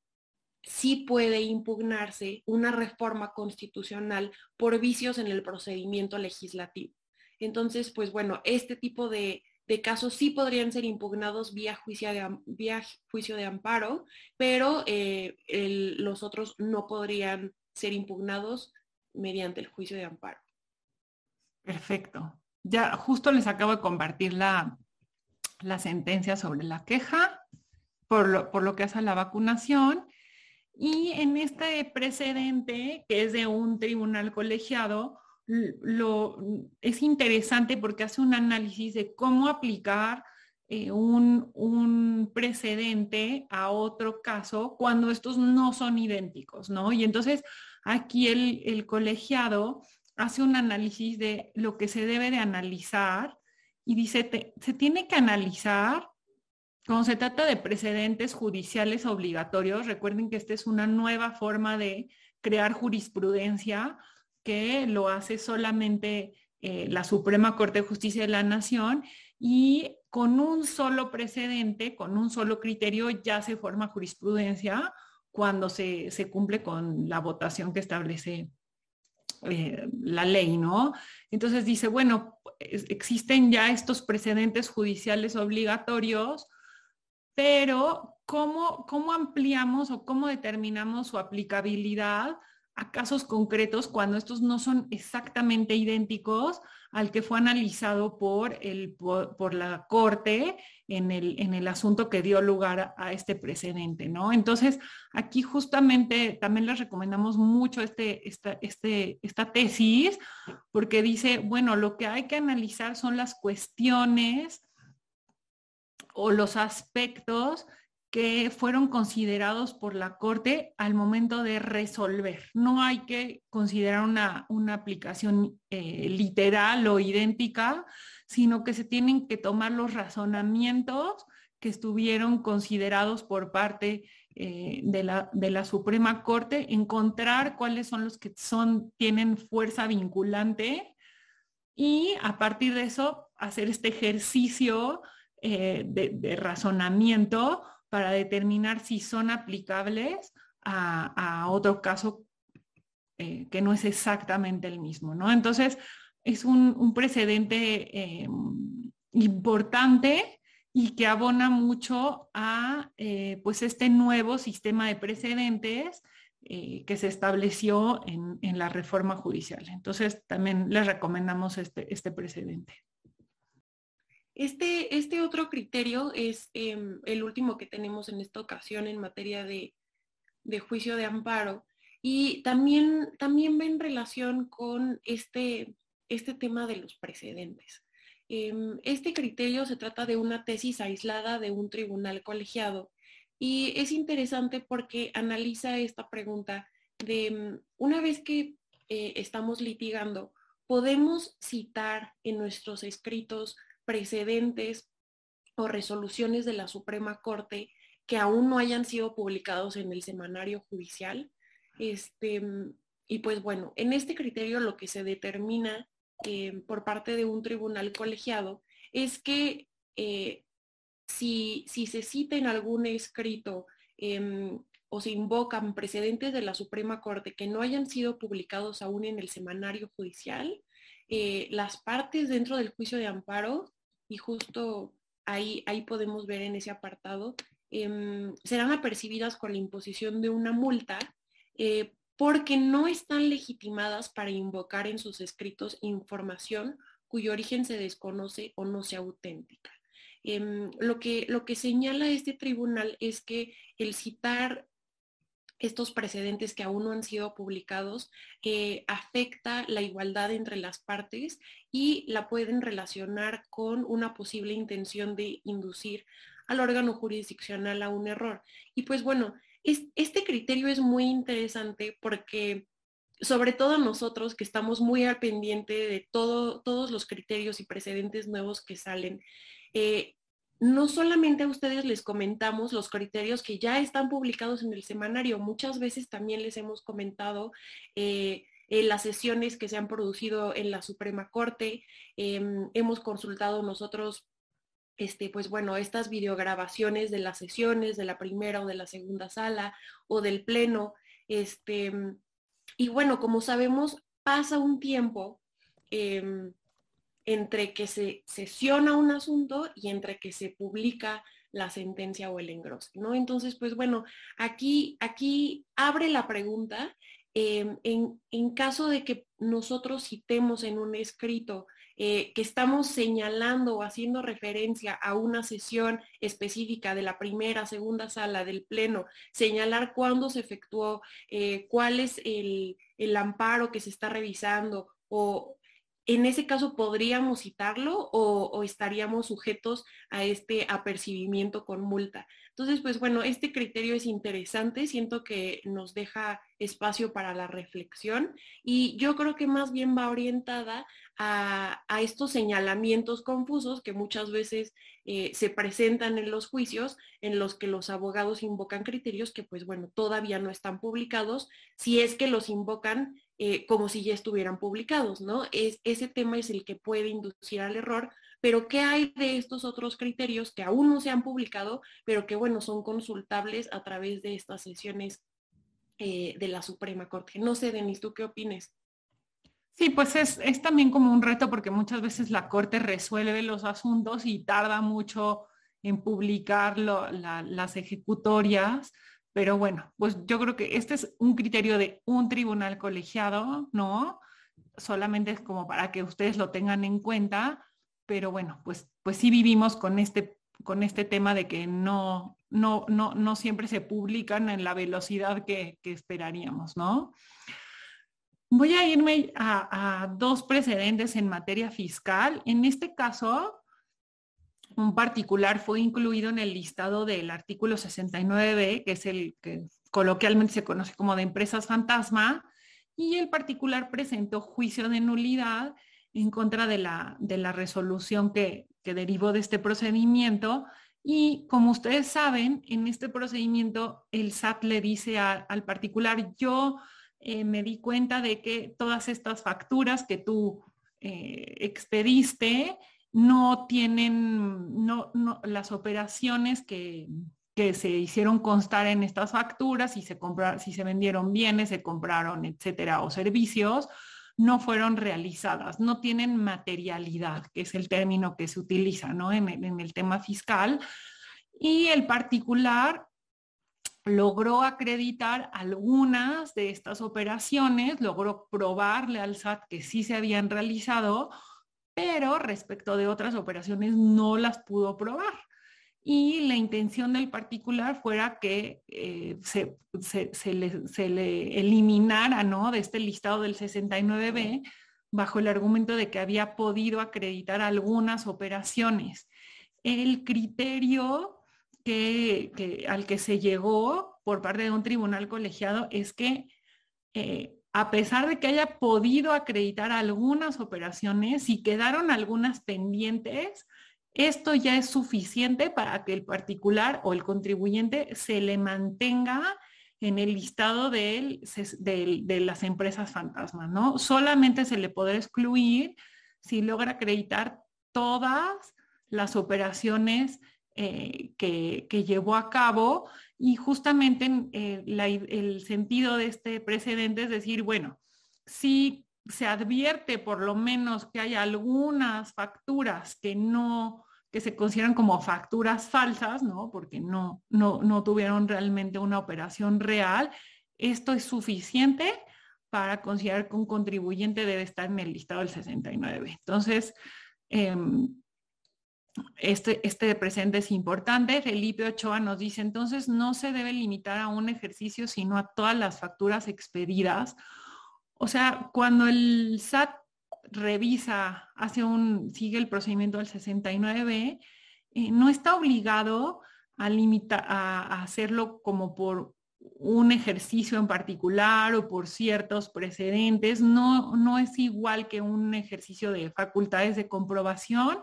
Speaker 2: sí puede impugnarse una reforma constitucional por vicios en el procedimiento legislativo. Entonces, pues bueno, este tipo de, casos sí podrían ser impugnados vía juicio de, juicio de amparo, pero eh, los otros no podrían ser impugnados mediante el juicio de amparo.
Speaker 1: Perfecto. ya justo les acabo de compartir la, la sentencia sobre la queja por lo, por lo que hace a la vacunación. Y en este precedente, que es de un tribunal colegiado, lo, es interesante porque hace un análisis de cómo aplicar eh, un, un, precedente a otro caso cuando estos no son idénticos, ¿no? Y entonces aquí el, el colegiado hace un análisis de lo que se debe de analizar y dice, se tiene que analizar cuando se trata de precedentes judiciales obligatorios, recuerden que esta es una nueva forma de crear jurisprudencia que lo hace solamente eh, la Suprema Corte de Justicia de la Nación y con un solo precedente, con un solo criterio, ya se forma jurisprudencia cuando se, cumple con la votación que establece eh, la ley, ¿no? Entonces dice, bueno, existen ya estos precedentes judiciales obligatorios, pero ¿cómo, cómo ampliamos o cómo determinamos su aplicabilidad a casos concretos cuando estos no son exactamente idénticos al que fue analizado por, el, por, la Corte en el, en el, asunto que dio lugar a, este precedente, ¿no? Entonces, aquí justamente también les recomendamos mucho este, esta, este, esta tesis, porque dice, bueno, lo que hay que analizar son las cuestiones o los aspectos que fueron considerados por la Corte al momento de resolver. No hay que considerar una, aplicación eh, literal o idéntica, sino que se tienen que tomar los razonamientos que estuvieron considerados por parte eh, de, la, de, la, Suprema Corte, encontrar cuáles son los que son, tienen fuerza vinculante y a partir de eso hacer este ejercicio eh, de, razonamiento para determinar si son aplicables a, otro caso eh, que no es exactamente el mismo, ¿no? Entonces, es un, precedente eh, importante y que abona mucho a pues este nuevo sistema de precedentes que se estableció en, en, la reforma judicial. Entonces, también les recomendamos este, este precedente.
Speaker 2: Este, este otro criterio es em, el último que tenemos en esta ocasión en materia de, juicio de amparo y también, también va en relación con este, este tema de los precedentes. Em, este criterio se trata de una tesis aislada de un tribunal colegiado y es interesante porque analiza esta pregunta de em, una vez que eh, estamos litigando, ¿podemos citar en nuestros escritos precedentes o resoluciones de la Suprema Corte que aún no hayan sido publicados en el semanario judicial. Este, y pues bueno, en este criterio lo que se determina eh, por parte de un tribunal colegiado es que eh, si, si, se cita en algún escrito em, o se invocan precedentes de la Suprema Corte que no hayan sido publicados aún en el semanario judicial, eh, las partes dentro del juicio de amparo y justo ahí, ahí podemos ver en ese apartado, em, serán apercibidas con la imposición de una multa eh, porque no están legitimadas para invocar en sus escritos información cuyo origen se desconoce o no sea auténtica. Em, lo, que, lo que señala este tribunal es que el citar estos precedentes que aún no han sido publicados eh, afecta la igualdad entre las partes y la pueden relacionar con una posible intención de inducir al órgano jurisdiccional a un error. Y pues bueno, este criterio es muy interesante porque sobre todo nosotros que estamos muy al pendiente de todos los criterios y precedentes nuevos que salen, eh, no solamente a ustedes les comentamos los criterios que ya están publicados en el semanario, muchas veces también les hemos comentado eh, las sesiones que se han producido en la Suprema Corte, em, hemos consultado nosotros este, pues bueno, estas videograbaciones de las sesiones de la primera o de la segunda sala o del pleno, este, y bueno, como sabemos, pasa un tiempo em, entre que se sesiona un asunto y entre que se publica la sentencia o el engrose, ¿no? Entonces, pues bueno, aquí, aquí abre la pregunta em, en, caso de que nosotros citemos en un escrito eh, que estamos señalando o haciendo referencia a una sesión específica de la primera, segunda sala del Pleno, señalar cuándo se efectuó, eh, cuál es el, el amparo que se está revisando o en ese caso podríamos citarlo o, estaríamos sujetos a este apercibimiento con multa. Entonces, pues bueno, este criterio es interesante, siento que nos deja espacio para la reflexión y yo creo que más bien va orientada a, estos señalamientos confusos que muchas veces eh, se presentan en los juicios en los que los abogados invocan criterios que pues bueno, todavía no están publicados, si es que los invocan eh, como si ya estuvieran publicados, ¿no? Es, ese tema es el que puede inducir al error, pero ¿qué hay de estos otros criterios que aún no se han publicado, pero que, bueno, son consultables a través de estas sesiones eh, de la Suprema Corte? No sé, Denis, ¿tú qué opines?
Speaker 1: Sí, pues es, también como un reto porque muchas veces la Corte resuelve los asuntos y tarda mucho en publicar las ejecutorias pero bueno, pues yo creo que este es un criterio de un tribunal colegiado, ¿no? Solamente es como para que ustedes lo tengan en cuenta, pero bueno, pues, pues sí vivimos con este, con este tema de que no, no, no, no siempre se publican en la velocidad que, esperaríamos, ¿no? Voy a irme a, a, dos precedentes en materia fiscal. En este caso, un particular fue incluido en el listado del artículo 69b, que es el que coloquialmente se conoce como de empresas fantasma, y el particular presentó juicio de nulidad en contra de la, de la resolución que, derivó de este procedimiento. Y como ustedes saben, en este procedimiento el SAT le dice al particular, yo eh, me di cuenta de que todas estas facturas que tú eh, expediste, no tienen, no, las operaciones que, se hicieron constar en estas facturas, si se, compraron, si se vendieron bienes, se compraron, etcétera, o servicios, no fueron realizadas, no tienen materialidad, que es el término que se utiliza ¿no? en, en el tema fiscal. Y el particular logró acreditar algunas de estas operaciones, logró probarle al SAT que sí se habían realizado, pero respecto de otras operaciones no las pudo probar. Y la intención del particular fuera que eh, se, le, eliminara ¿no? de este listado del 69B bajo el argumento de que había podido acreditar algunas operaciones. El criterio que, al que se llegó por parte de un tribunal colegiado es que eh, a pesar de que haya podido acreditar algunas operaciones y quedaron algunas pendientes, esto ya es suficiente para que el particular o el contribuyente se le mantenga en el listado de, las empresas fantasmas, ¿no? Solamente se le podrá excluir si logra acreditar todas las operaciones eh, que, llevó a cabo y justamente eh, el sentido de este precedente es decir, bueno, si se advierte por lo menos que hay algunas facturas que no que se consideran como facturas falsas, ¿no? Porque no, no, no tuvieron realmente una operación real, esto es suficiente para considerar que un contribuyente debe estar en el listado del 69. Entonces, em, este, este presente es importante. Felipe Ochoa nos dice, entonces no se debe limitar a un ejercicio, sino a todas las facturas expedidas. O sea, cuando el SAT revisa, hace un, sigue el procedimiento del 69, eh, no está obligado a, limitar, a, hacerlo como por un ejercicio en particular o por ciertos precedentes. No, no es igual que un ejercicio de facultades de comprobación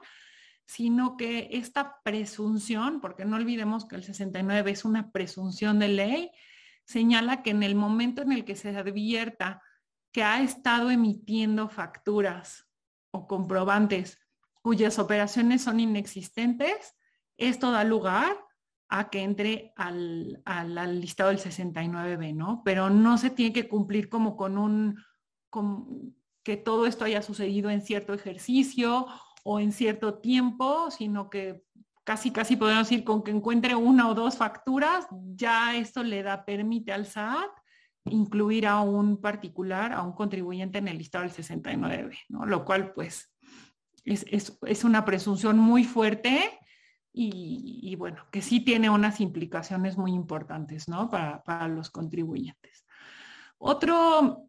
Speaker 1: sino que esta presunción, porque no olvidemos que el 69 es una presunción de ley, señala que en el momento en el que se advierta que ha estado emitiendo facturas o comprobantes cuyas operaciones son inexistentes, esto da lugar a que entre al, listado del 69B, ¿no? Pero no se tiene que cumplir como con un, que todo esto haya sucedido en cierto ejercicio o en cierto tiempo, sino que casi, casi podemos decir con que encuentre una o dos facturas, ya esto le da, permite al SAT incluir a un particular, a un contribuyente en el listado del 69, ¿no? Lo cual, pues, es, una presunción muy fuerte y, bueno, que sí tiene unas implicaciones muy importantes, ¿no? Para, para los contribuyentes. Otro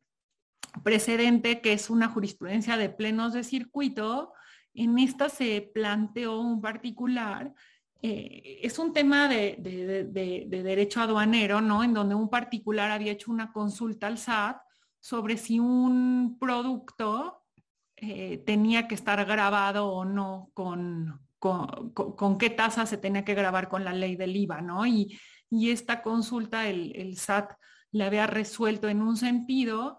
Speaker 1: precedente que es una jurisprudencia de plenos de circuito, en esta se planteó un particular eh, es un tema de, derecho aduanero, ¿no? En donde un particular había hecho una consulta al SAT sobre si un producto eh, tenía que estar grabado o no con, con, qué tasa se tenía que grabar con la ley del IVA, ¿no? Y, esta consulta el, SAT le había resuelto en un sentido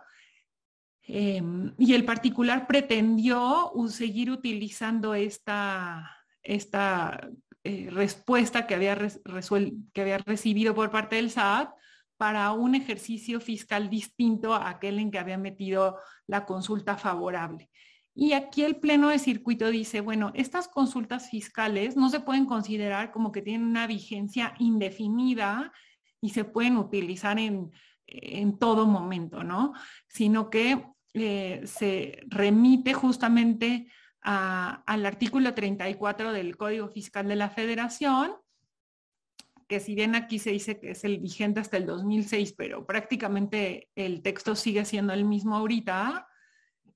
Speaker 1: em, y el particular pretendió seguir utilizando esta, esta eh, respuesta que había, que había recibido por parte del SAT para un ejercicio fiscal distinto a aquel en que había metido la consulta favorable. Y aquí el pleno de circuito dice, bueno, estas consultas fiscales no se pueden considerar como que tienen una vigencia indefinida y se pueden utilizar en, todo momento, ¿no? Sino que eh, se remite justamente al artículo 34 del Código Fiscal de la Federación, que si bien aquí se dice que es el vigente hasta el 2006, pero prácticamente el texto sigue siendo el mismo ahorita,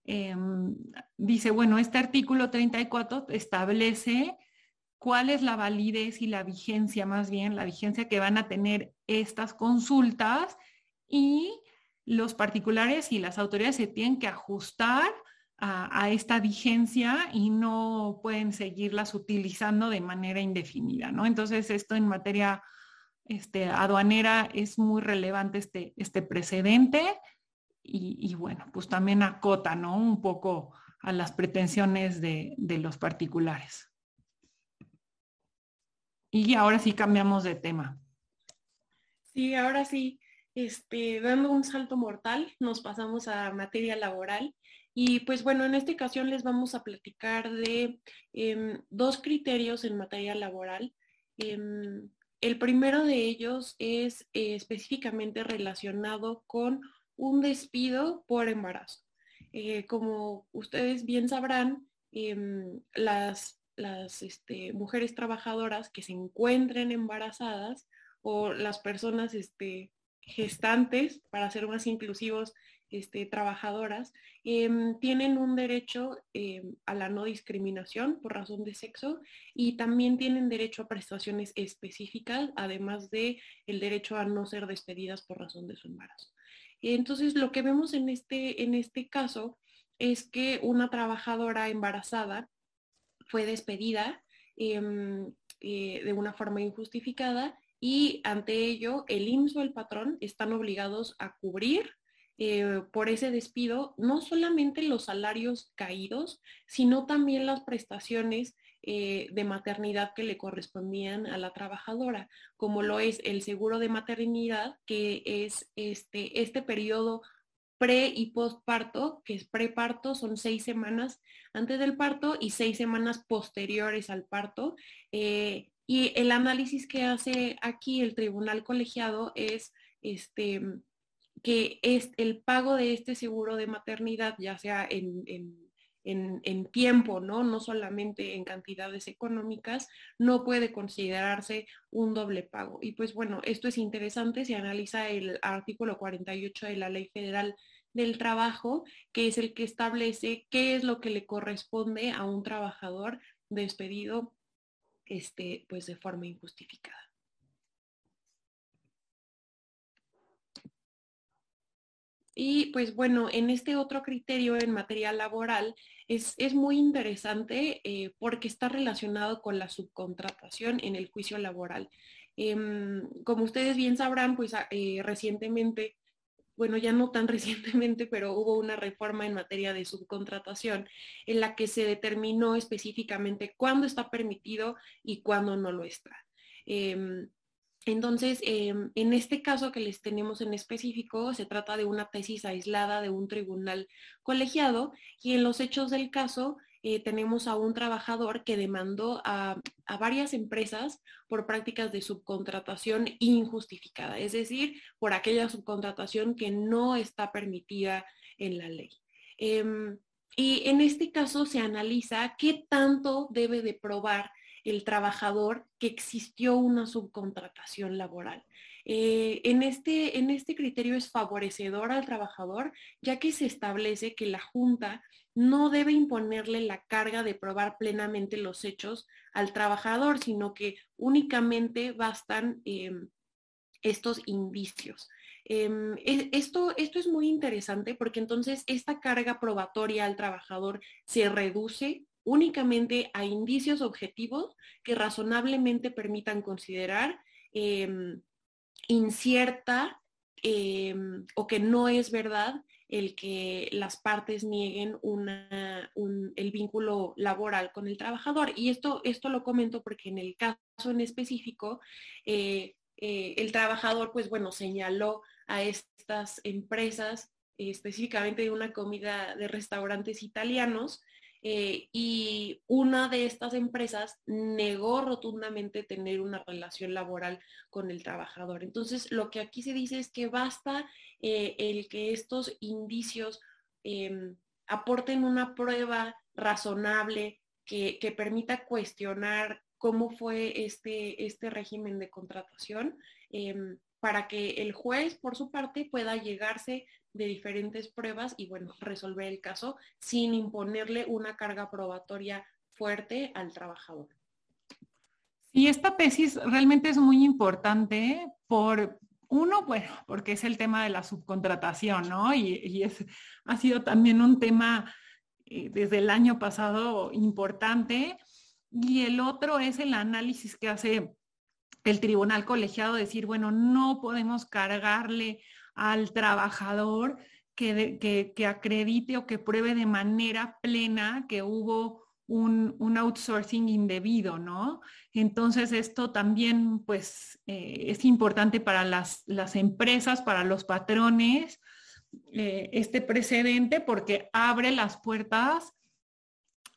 Speaker 1: em, dice, bueno, este artículo 34 establece cuál es la validez y la vigencia, más bien la vigencia que van a tener estas consultas y los particulares y las autoridades se tienen que ajustar a, esta vigencia y no pueden seguirlas utilizando de manera indefinida, ¿no? Entonces, esto en materia este, aduanera es muy relevante este, este precedente y, bueno, pues también acota, ¿no? Un poco a las pretensiones de, de los particulares. Y ahora sí cambiamos de tema.
Speaker 2: Sí, ahora sí, este, dando un salto mortal, nos pasamos a materia laboral y pues bueno, en esta ocasión les vamos a platicar de em, dos criterios en materia laboral. Em, el primero de ellos es eh, específicamente relacionado con un despido por embarazo. Eh, como ustedes bien sabrán, em, las, este, mujeres trabajadoras que se encuentren embarazadas o las personas este, gestantes, para ser más inclusivos, este, trabajadoras, em, tienen un derecho em, a la no discriminación por razón de sexo y también tienen derecho a prestaciones específicas, además de el derecho a no ser despedidas por razón de su embarazo. Entonces, lo que vemos en este, en este caso es que una trabajadora embarazada fue despedida em, eh, de una forma injustificada y ante ello el IMSS o el patrón están obligados a cubrir eh, por ese despido, no solamente los salarios caídos, sino también las prestaciones eh, de maternidad que le correspondían a la trabajadora, como lo es el seguro de maternidad, que es este, este periodo pre y postparto, que es preparto, son seis semanas antes del parto y seis semanas posteriores al parto. Eh, y el análisis que hace aquí el tribunal colegiado es este, que es el pago de este seguro de maternidad, ya sea en, tiempo, ¿no? no solamente en cantidades económicas, no puede considerarse un doble pago. Y pues bueno, esto es interesante, se analiza el artículo 48 de la Ley Federal del Trabajo, que es el que establece qué es lo que le corresponde a un trabajador despedido este, pues de forma injustificada. Y pues bueno, en este otro criterio en materia laboral es, muy interesante eh, porque está relacionado con la subcontratación en el juicio laboral. Em, como ustedes bien sabrán, pues ah, eh, recientemente, bueno, ya no tan recientemente, pero hubo una reforma en materia de subcontratación en la que se determinó específicamente cuándo está permitido y cuándo no lo está. Em, entonces, em, en este caso que les tenemos en específico, se trata de una tesis aislada de un tribunal colegiado y en los hechos del caso eh, tenemos a un trabajador que demandó a, varias empresas por prácticas de subcontratación injustificada, es decir, por aquella subcontratación que no está permitida en la ley. Em, Y en este caso se analiza qué tanto debe de probar el trabajador que existió una subcontratación laboral. Eh, en, este, en este criterio es favorecedor al trabajador, ya que se establece que la Junta no debe imponerle la carga de probar plenamente los hechos al trabajador, sino que únicamente bastan em, estos indicios. Em, e, esto, esto es muy interesante porque entonces esta carga probatoria al trabajador se reduce únicamente a indicios objetivos que razonablemente permitan considerar em, incierta em, o que no es verdad el que las partes nieguen el vínculo laboral con el trabajador. Y esto, esto lo comento porque en el caso en específico, eh, eh, el trabajador, pues bueno, señaló a estas empresas, específicamente de una comida de restaurantes italianos, eh, y una de estas empresas negó rotundamente tener una relación laboral con el trabajador. Entonces, lo que aquí se dice es que basta eh, el que estos indicios em, aporten una prueba razonable que, permita cuestionar cómo fue este, este régimen de contratación em, para que el juez, por su parte, pueda llegarse de diferentes pruebas y, bueno, resolver el caso sin imponerle una carga probatoria fuerte al trabajador.
Speaker 1: Y esta tesis realmente es muy importante por, uno, bueno, porque es el tema de la subcontratación, ¿no? Y, es, ha sido también un tema eh, desde el año pasado importante. Y el otro es el análisis que hace el tribunal colegiado, decir, bueno, no podemos cargarle al trabajador que, que, acredite o que pruebe de manera plena que hubo un, outsourcing indebido, ¿no? Entonces esto también pues eh, es importante para las, las, empresas, para los patrones, eh, este precedente porque abre las puertas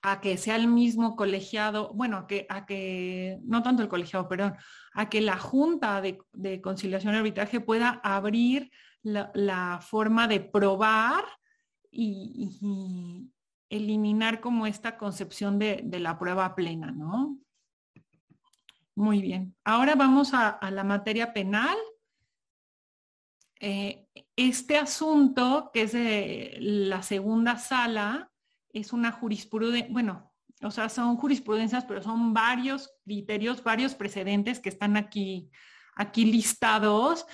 Speaker 1: a que sea el mismo colegiado, bueno, a que, a que no tanto el colegiado, perdón, a que la Junta de, de Conciliación y Arbitraje pueda abrir la, forma de probar y, eliminar como esta concepción de, la prueba plena, ¿no? Muy bien. Ahora vamos a, la materia penal. Eh, este asunto, que es de la segunda sala, es una jurisprudencia, bueno, o sea, son jurisprudencias, pero son varios criterios, varios precedentes que están aquí, aquí listados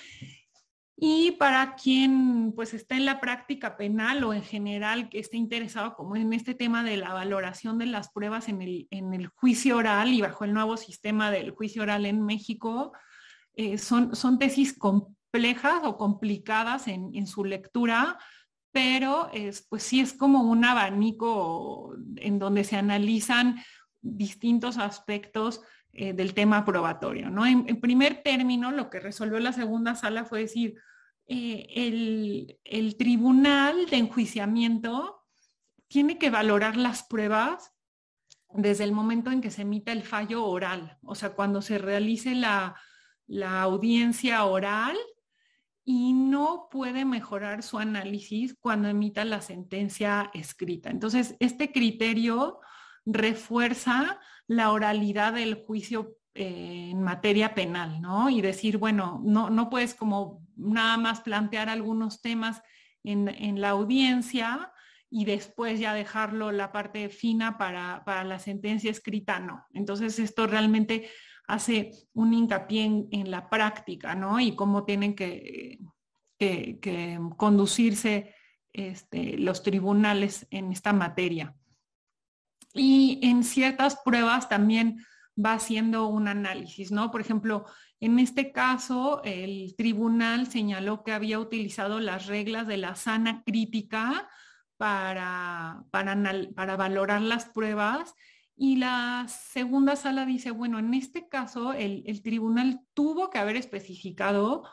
Speaker 1: y para quien pues está en la práctica penal o en general que esté interesado como en este tema de la valoración de las pruebas en el, en el juicio oral y bajo el nuevo sistema del juicio oral en México, eh, son, son tesis complejas o complicadas en, en su lectura, pero es, pues sí es como un abanico en donde se analizan distintos aspectos eh, del tema probatorio. ¿no? En, primer término, lo que resolvió la segunda sala fue decir, eh, el, el tribunal de enjuiciamiento tiene que valorar las pruebas desde el momento en que se emita el fallo oral, o sea, cuando se realice la, la, audiencia oral y no puede mejorar su análisis cuando emita la sentencia escrita. Entonces, este criterio refuerza la oralidad del juicio eh, en materia penal, ¿no? Y decir, bueno, no, no puedes como nada más plantear algunos temas en, la audiencia y después ya dejarlo la parte fina para, la sentencia escrita, no. Entonces esto realmente hace un hincapié en, la práctica, ¿no? Y cómo tienen que, que, conducirse este, los tribunales en esta materia y en ciertas pruebas también va haciendo un análisis, ¿no? Por ejemplo, en este caso, el tribunal señaló que había utilizado las reglas de la sana crítica para, para, valorar las pruebas y la segunda sala dice, bueno, en este caso el, el tribunal tuvo que haber especificado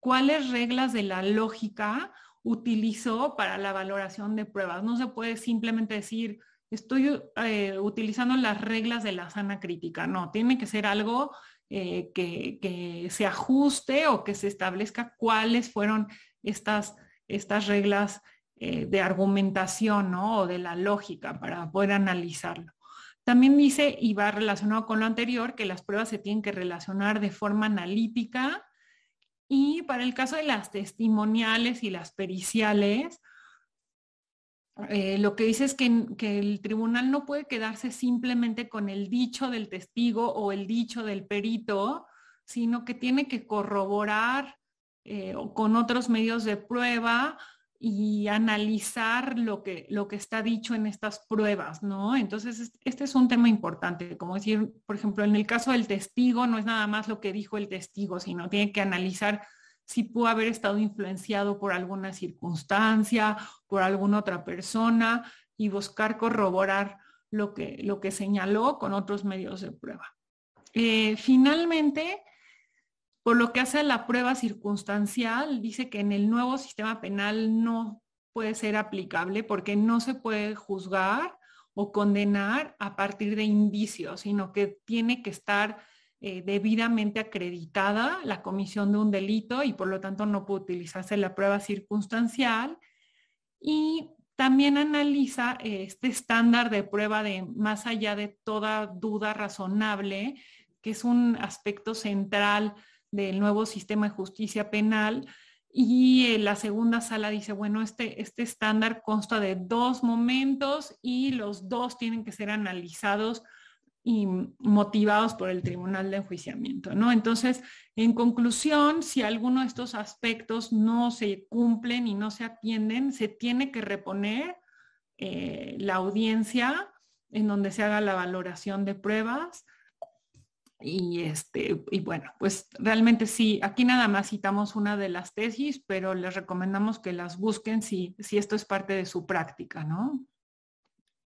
Speaker 1: cuáles reglas de la lógica utilizó para la valoración de pruebas. No se puede simplemente decir, estoy eh, utilizando las reglas de la sana crítica. No, tiene que ser algo eh, que, se ajuste o que se establezca cuáles fueron estas, estas reglas eh, de argumentación ¿no? o de la lógica para poder analizarlo. También dice, y va relacionado con lo anterior, que las pruebas se tienen que relacionar de forma analítica y para el caso de las testimoniales y las periciales, eh, lo que dice es que, el tribunal no puede quedarse simplemente con el dicho del testigo o el dicho del perito, sino que tiene que corroborar eh, con otros medios de prueba y analizar lo que, lo que está dicho en estas pruebas, ¿no? Entonces, este es un tema importante, como decir, por ejemplo, en el caso del testigo, no es nada más lo que dijo el testigo, sino tiene que analizar si pudo haber estado influenciado por alguna circunstancia, por alguna otra persona y buscar corroborar lo que, lo que señaló con otros medios de prueba. Eh, finalmente, por lo que hace a la prueba circunstancial, dice que en el nuevo sistema penal no puede ser aplicable porque no se puede juzgar o condenar a partir de indicios, sino que tiene que estar eh, debidamente acreditada la comisión de un delito y por lo tanto no puede utilizarse la prueba circunstancial. Y también analiza eh, este estándar de prueba de más allá de toda duda razonable, que es un aspecto central del nuevo sistema de justicia penal. Y la segunda sala dice, bueno, este, este estándar consta de dos momentos y los dos tienen que ser analizados y motivados por el tribunal de enjuiciamiento, ¿no? Entonces, en conclusión, si alguno de estos aspectos no se cumplen y no se atienden, se tiene que reponer eh, la audiencia en donde se haga la valoración de pruebas. Y, este, y bueno, pues realmente sí, aquí nada más citamos una de las tesis, pero les recomendamos que las busquen si, si esto es parte de su práctica, ¿no?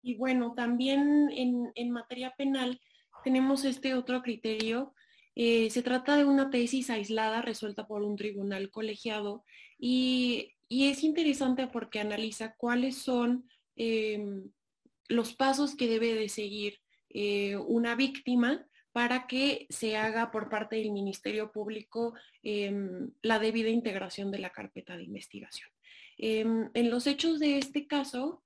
Speaker 2: Y bueno, también en, materia penal tenemos este otro criterio. Eh, se trata de una tesis aislada resuelta por un tribunal colegiado y, es interesante porque analiza cuáles son em, los pasos que debe de seguir eh, una víctima para que se haga por parte del Ministerio Público em, la debida integración de la carpeta de investigación. Em, en los hechos de este caso,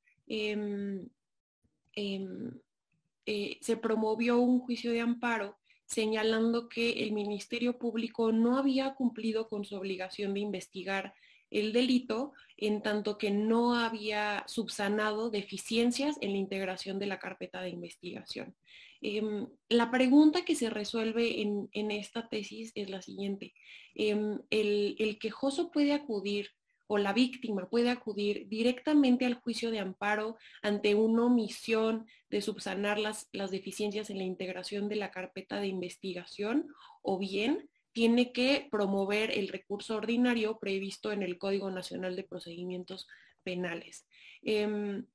Speaker 2: eh, se promovió un juicio de amparo señalando que el Ministerio Público no había cumplido con su obligación de investigar el delito, en tanto que no había subsanado deficiencias en la integración de la carpeta de investigación. Em, la pregunta que se resuelve en, esta tesis es la siguiente. Em, el, quejoso puede acudir o la víctima puede acudir directamente al juicio de amparo ante una omisión de subsanar las, las deficiencias en la integración de la carpeta de investigación o bien tiene que promover el recurso ordinario previsto en el Código Nacional de Procedimientos Penales. Em,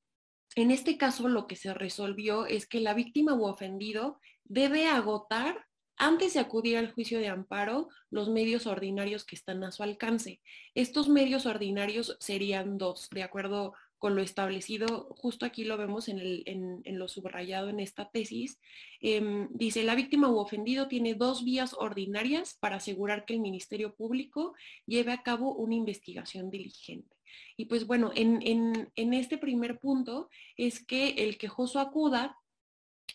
Speaker 2: en este caso, lo que se resolvió es que la víctima u ofendido debe agotar antes de acudir al juicio de amparo, los medios ordinarios que están a su alcance. Estos medios ordinarios serían dos, de acuerdo con lo establecido, justo aquí lo vemos en, lo subrayado en esta tesis, em, dice, la víctima u ofendido tiene dos vías ordinarias para asegurar que el Ministerio Público lleve a cabo una investigación diligente. Y pues bueno, en, en este primer punto es que el quejoso acuda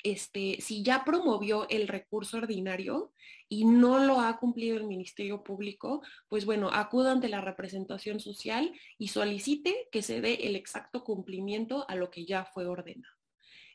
Speaker 2: este, si ya promovió el recurso ordinario y no lo ha cumplido el Ministerio Público, pues bueno, acuda ante la representación social y solicite que se dé el exacto cumplimiento a lo que ya fue ordenado.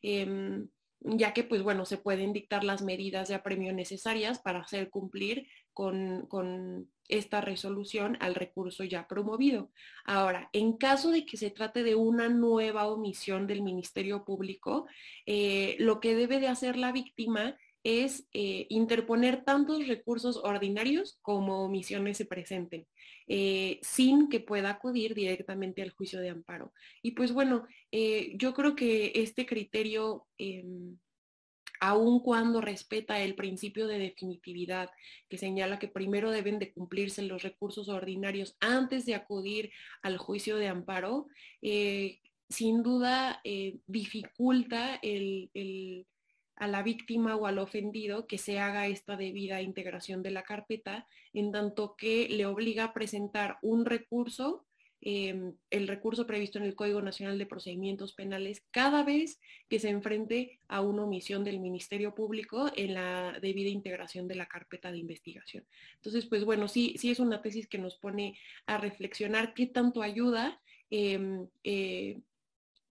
Speaker 2: Em, ya que, pues bueno, se pueden dictar las medidas de apremio necesarias para hacer cumplir con, con esta resolución al recurso ya promovido. Ahora, en caso de que se trate de una nueva omisión del Ministerio Público, eh, lo que debe de hacer la víctima es eh, interponer tantos recursos ordinarios como omisiones se presenten, eh, sin que pueda acudir directamente al juicio de amparo. Y pues bueno, yo creo que este criterio em, aun cuando respeta el principio de definitividad que señala que primero deben de cumplirse los recursos ordinarios antes de acudir al juicio de amparo, eh, sin duda eh, dificulta a la víctima o al ofendido que se haga esta debida integración de la carpeta, en tanto que le obliga a presentar un recurso em, el recurso previsto en el Código Nacional de Procedimientos Penales cada vez que se enfrente a una omisión del Ministerio Público en la debida integración de la carpeta de investigación. Entonces, pues bueno, sí, sí es una tesis que nos pone a reflexionar qué tanto ayuda em, eh,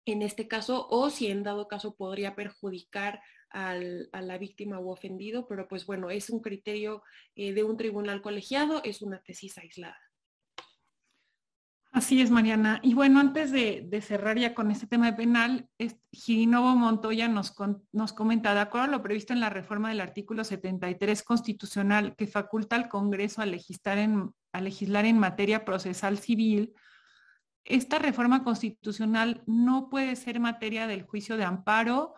Speaker 2: en este caso o si en dado caso podría perjudicar a la víctima o ofendido, pero pues bueno, es un criterio eh, de un tribunal colegiado, es una tesis aislada.
Speaker 1: Así es, Mariana. Y bueno, antes de, cerrar ya con este tema de penal, Girinovo Montoya nos, nos comenta, de acuerdo a lo previsto en la reforma del artículo 73 constitucional que faculta al Congreso a legislar en, a legislar en materia procesal civil, esta reforma constitucional no puede ser materia del juicio de amparo,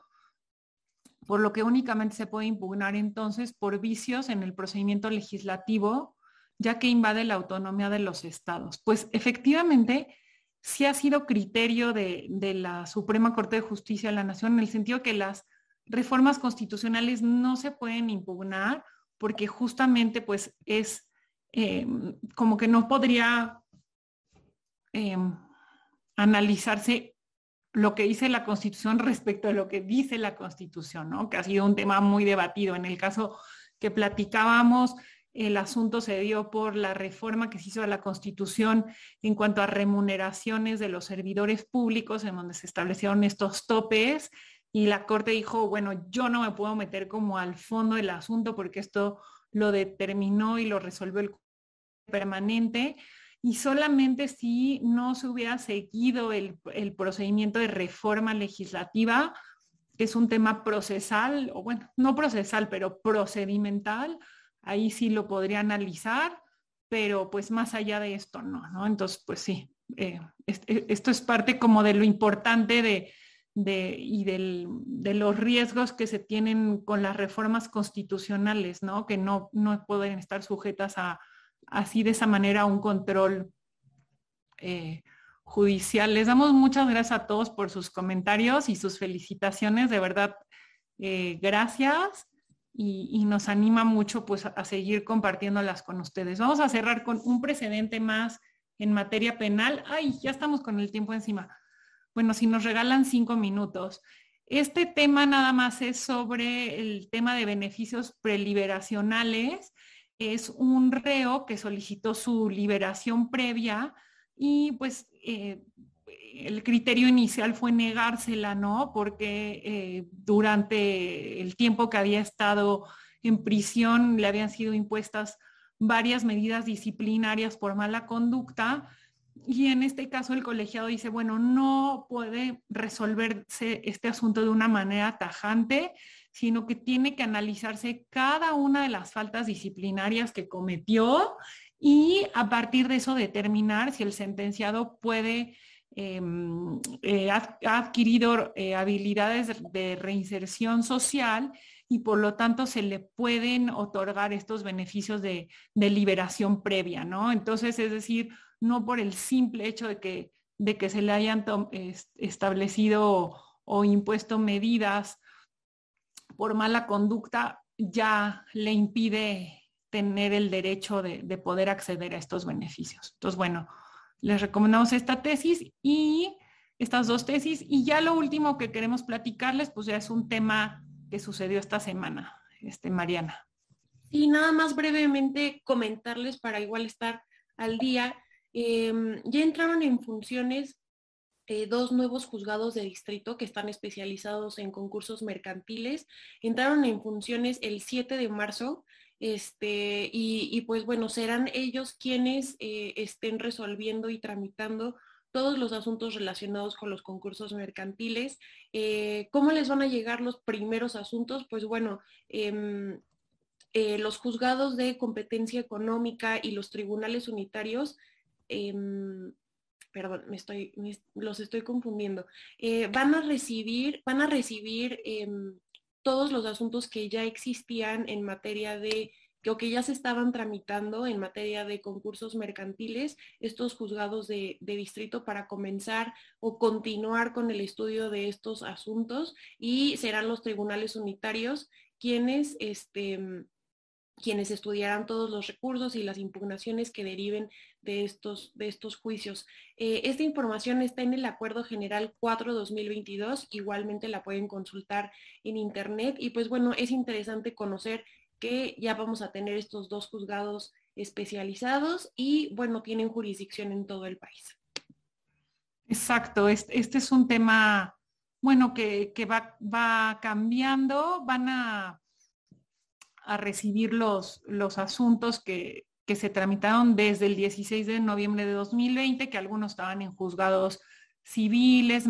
Speaker 1: por lo que únicamente se puede impugnar entonces por vicios en el procedimiento legislativo, ya que invade la autonomía de los estados. Pues efectivamente, sí ha sido criterio de, la Suprema Corte de Justicia de la Nación en el sentido que las reformas constitucionales no se pueden impugnar porque justamente pues es eh, como que no podría Em, analizarse lo que dice la Constitución respecto a lo que dice la Constitución, ¿no? que ha sido un tema muy debatido. En el caso que platicábamos, el asunto se dio por la reforma que se hizo a la Constitución en cuanto a remuneraciones de los servidores públicos, en donde se establecieron estos topes y la Corte dijo, bueno, yo no me puedo meter como al fondo del asunto porque esto lo determinó y lo resolvió el permanente, y solamente si no se hubiera seguido el, procedimiento de reforma legislativa, que es un tema procesal, o bueno, no procesal, pero procedimental, ahí sí lo podría analizar, pero pues más allá de esto no, ¿no? Entonces, pues sí, eh, e, esto es parte como de lo importante de, y de los riesgos que se tienen con las reformas constitucionales, ¿no? Que no, no pueden estar sujetas a, así de esa manera un control eh, judicial. Les damos muchas gracias a todos por sus comentarios y sus felicitaciones. De verdad, eh, gracias. Y, nos anima mucho pues a, seguir compartiéndolas con ustedes. Vamos a cerrar con un precedente más en materia penal. Ay, ya estamos con el tiempo encima. Bueno, si nos regalan cinco minutos. Este tema nada más es sobre el tema de beneficios preliberacionales es un reo que solicitó su liberación previa y pues eh, el criterio inicial fue negársela, ¿no? Porque eh, durante el tiempo que había estado en prisión le habían sido impuestas varias medidas disciplinarias por mala conducta y en este caso el colegiado dice, bueno, no puede resolverse este asunto de una manera tajante, sino que tiene que analizarse cada una de las faltas disciplinarias que cometió y a partir de eso determinar si el sentenciado puede em, eh, ha, adquirido eh, habilidades de reinserción social y por lo tanto se le pueden otorgar estos beneficios de, liberación previa, ¿no? Entonces, es decir, no por el simple hecho de que, de que se le hayan establecido o impuesto medidas por mala conducta ya le impide tener el derecho de, poder acceder a estos beneficios. Entonces, bueno, les recomendamos esta tesis y estas dos tesis. Y ya lo último que queremos platicarles, pues ya es un tema que sucedió esta semana, este, Mariana.
Speaker 2: Y nada más brevemente comentarles para igual estar al día. Em, ya entraron en funciones eh, dos nuevos juzgados de distrito que están especializados en concursos mercantiles. Entraron en funciones el 7 de marzo este, y, pues bueno, serán ellos quienes eh, estén resolviendo y tramitando todos los asuntos relacionados con los concursos mercantiles. Eh, ¿Cómo les van a llegar los primeros asuntos? Pues bueno, em, los juzgados de competencia económica y los tribunales unitarios em, perdón, me los estoy confundiendo, eh, van a recibir, van a recibir em, todos los asuntos que ya existían en materia de o que ya se estaban tramitando en materia de concursos mercantiles, estos juzgados de, distrito para comenzar o continuar con el estudio de estos asuntos y serán los tribunales unitarios quienes este, quienes estudiarán todos los recursos y las impugnaciones que deriven de estos, de estos juicios. Eh, esta información está en el Acuerdo General 4-2022, igualmente la pueden consultar en Internet y pues bueno, es interesante conocer que ya vamos a tener estos dos juzgados especializados y bueno, tienen jurisdicción en todo el país.
Speaker 1: Exacto, este, es un tema, bueno, que, va, va cambiando, van a a recibir los, los asuntos que, se tramitaron desde el 16 de noviembre de 2020, que algunos estaban en juzgados civiles,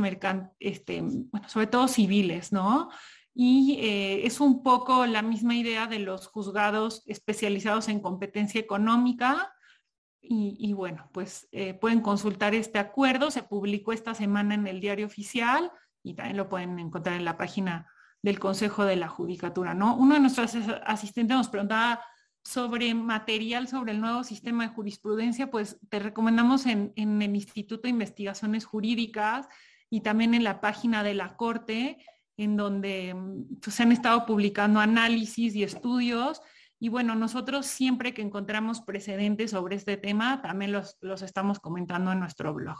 Speaker 1: este, bueno, sobre todo civiles, ¿no? Y eh, es un poco la misma idea de los juzgados especializados en competencia económica. Y, bueno, pues eh, pueden consultar este acuerdo, se publicó esta semana en el diario oficial y también lo pueden encontrar en la página del Consejo de la Judicatura, ¿no? Uno de nuestros asistentes nos preguntaba sobre material sobre el nuevo sistema de jurisprudencia, pues te recomendamos en, el Instituto de Investigaciones Jurídicas y también en la página de la Corte, en donde pues, se han estado publicando análisis y estudios. Y bueno, nosotros siempre que encontramos precedentes sobre este tema, también los, los estamos comentando en nuestro blog.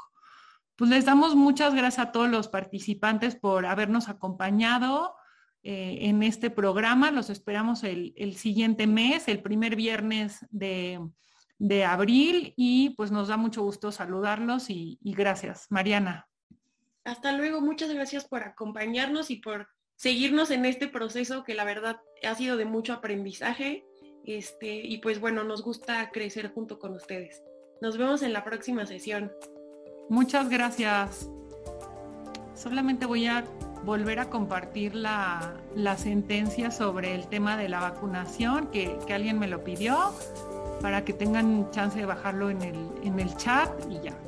Speaker 1: Pues les damos muchas gracias a todos los participantes por habernos acompañado eh, en este programa. Los esperamos el, siguiente mes, el primer viernes de, abril y pues nos da mucho gusto saludarlos y, gracias. Mariana.
Speaker 2: Hasta luego, muchas gracias por acompañarnos y por seguirnos en este proceso que la verdad ha sido de mucho aprendizaje. Este, y pues bueno, nos gusta crecer junto con ustedes. Nos vemos en la próxima sesión.
Speaker 1: Muchas gracias. Solamente voy a volver a compartir la, sentencia sobre el tema de la vacunación, que, alguien me lo pidió, para que tengan chance de bajarlo en el, en el chat y ya.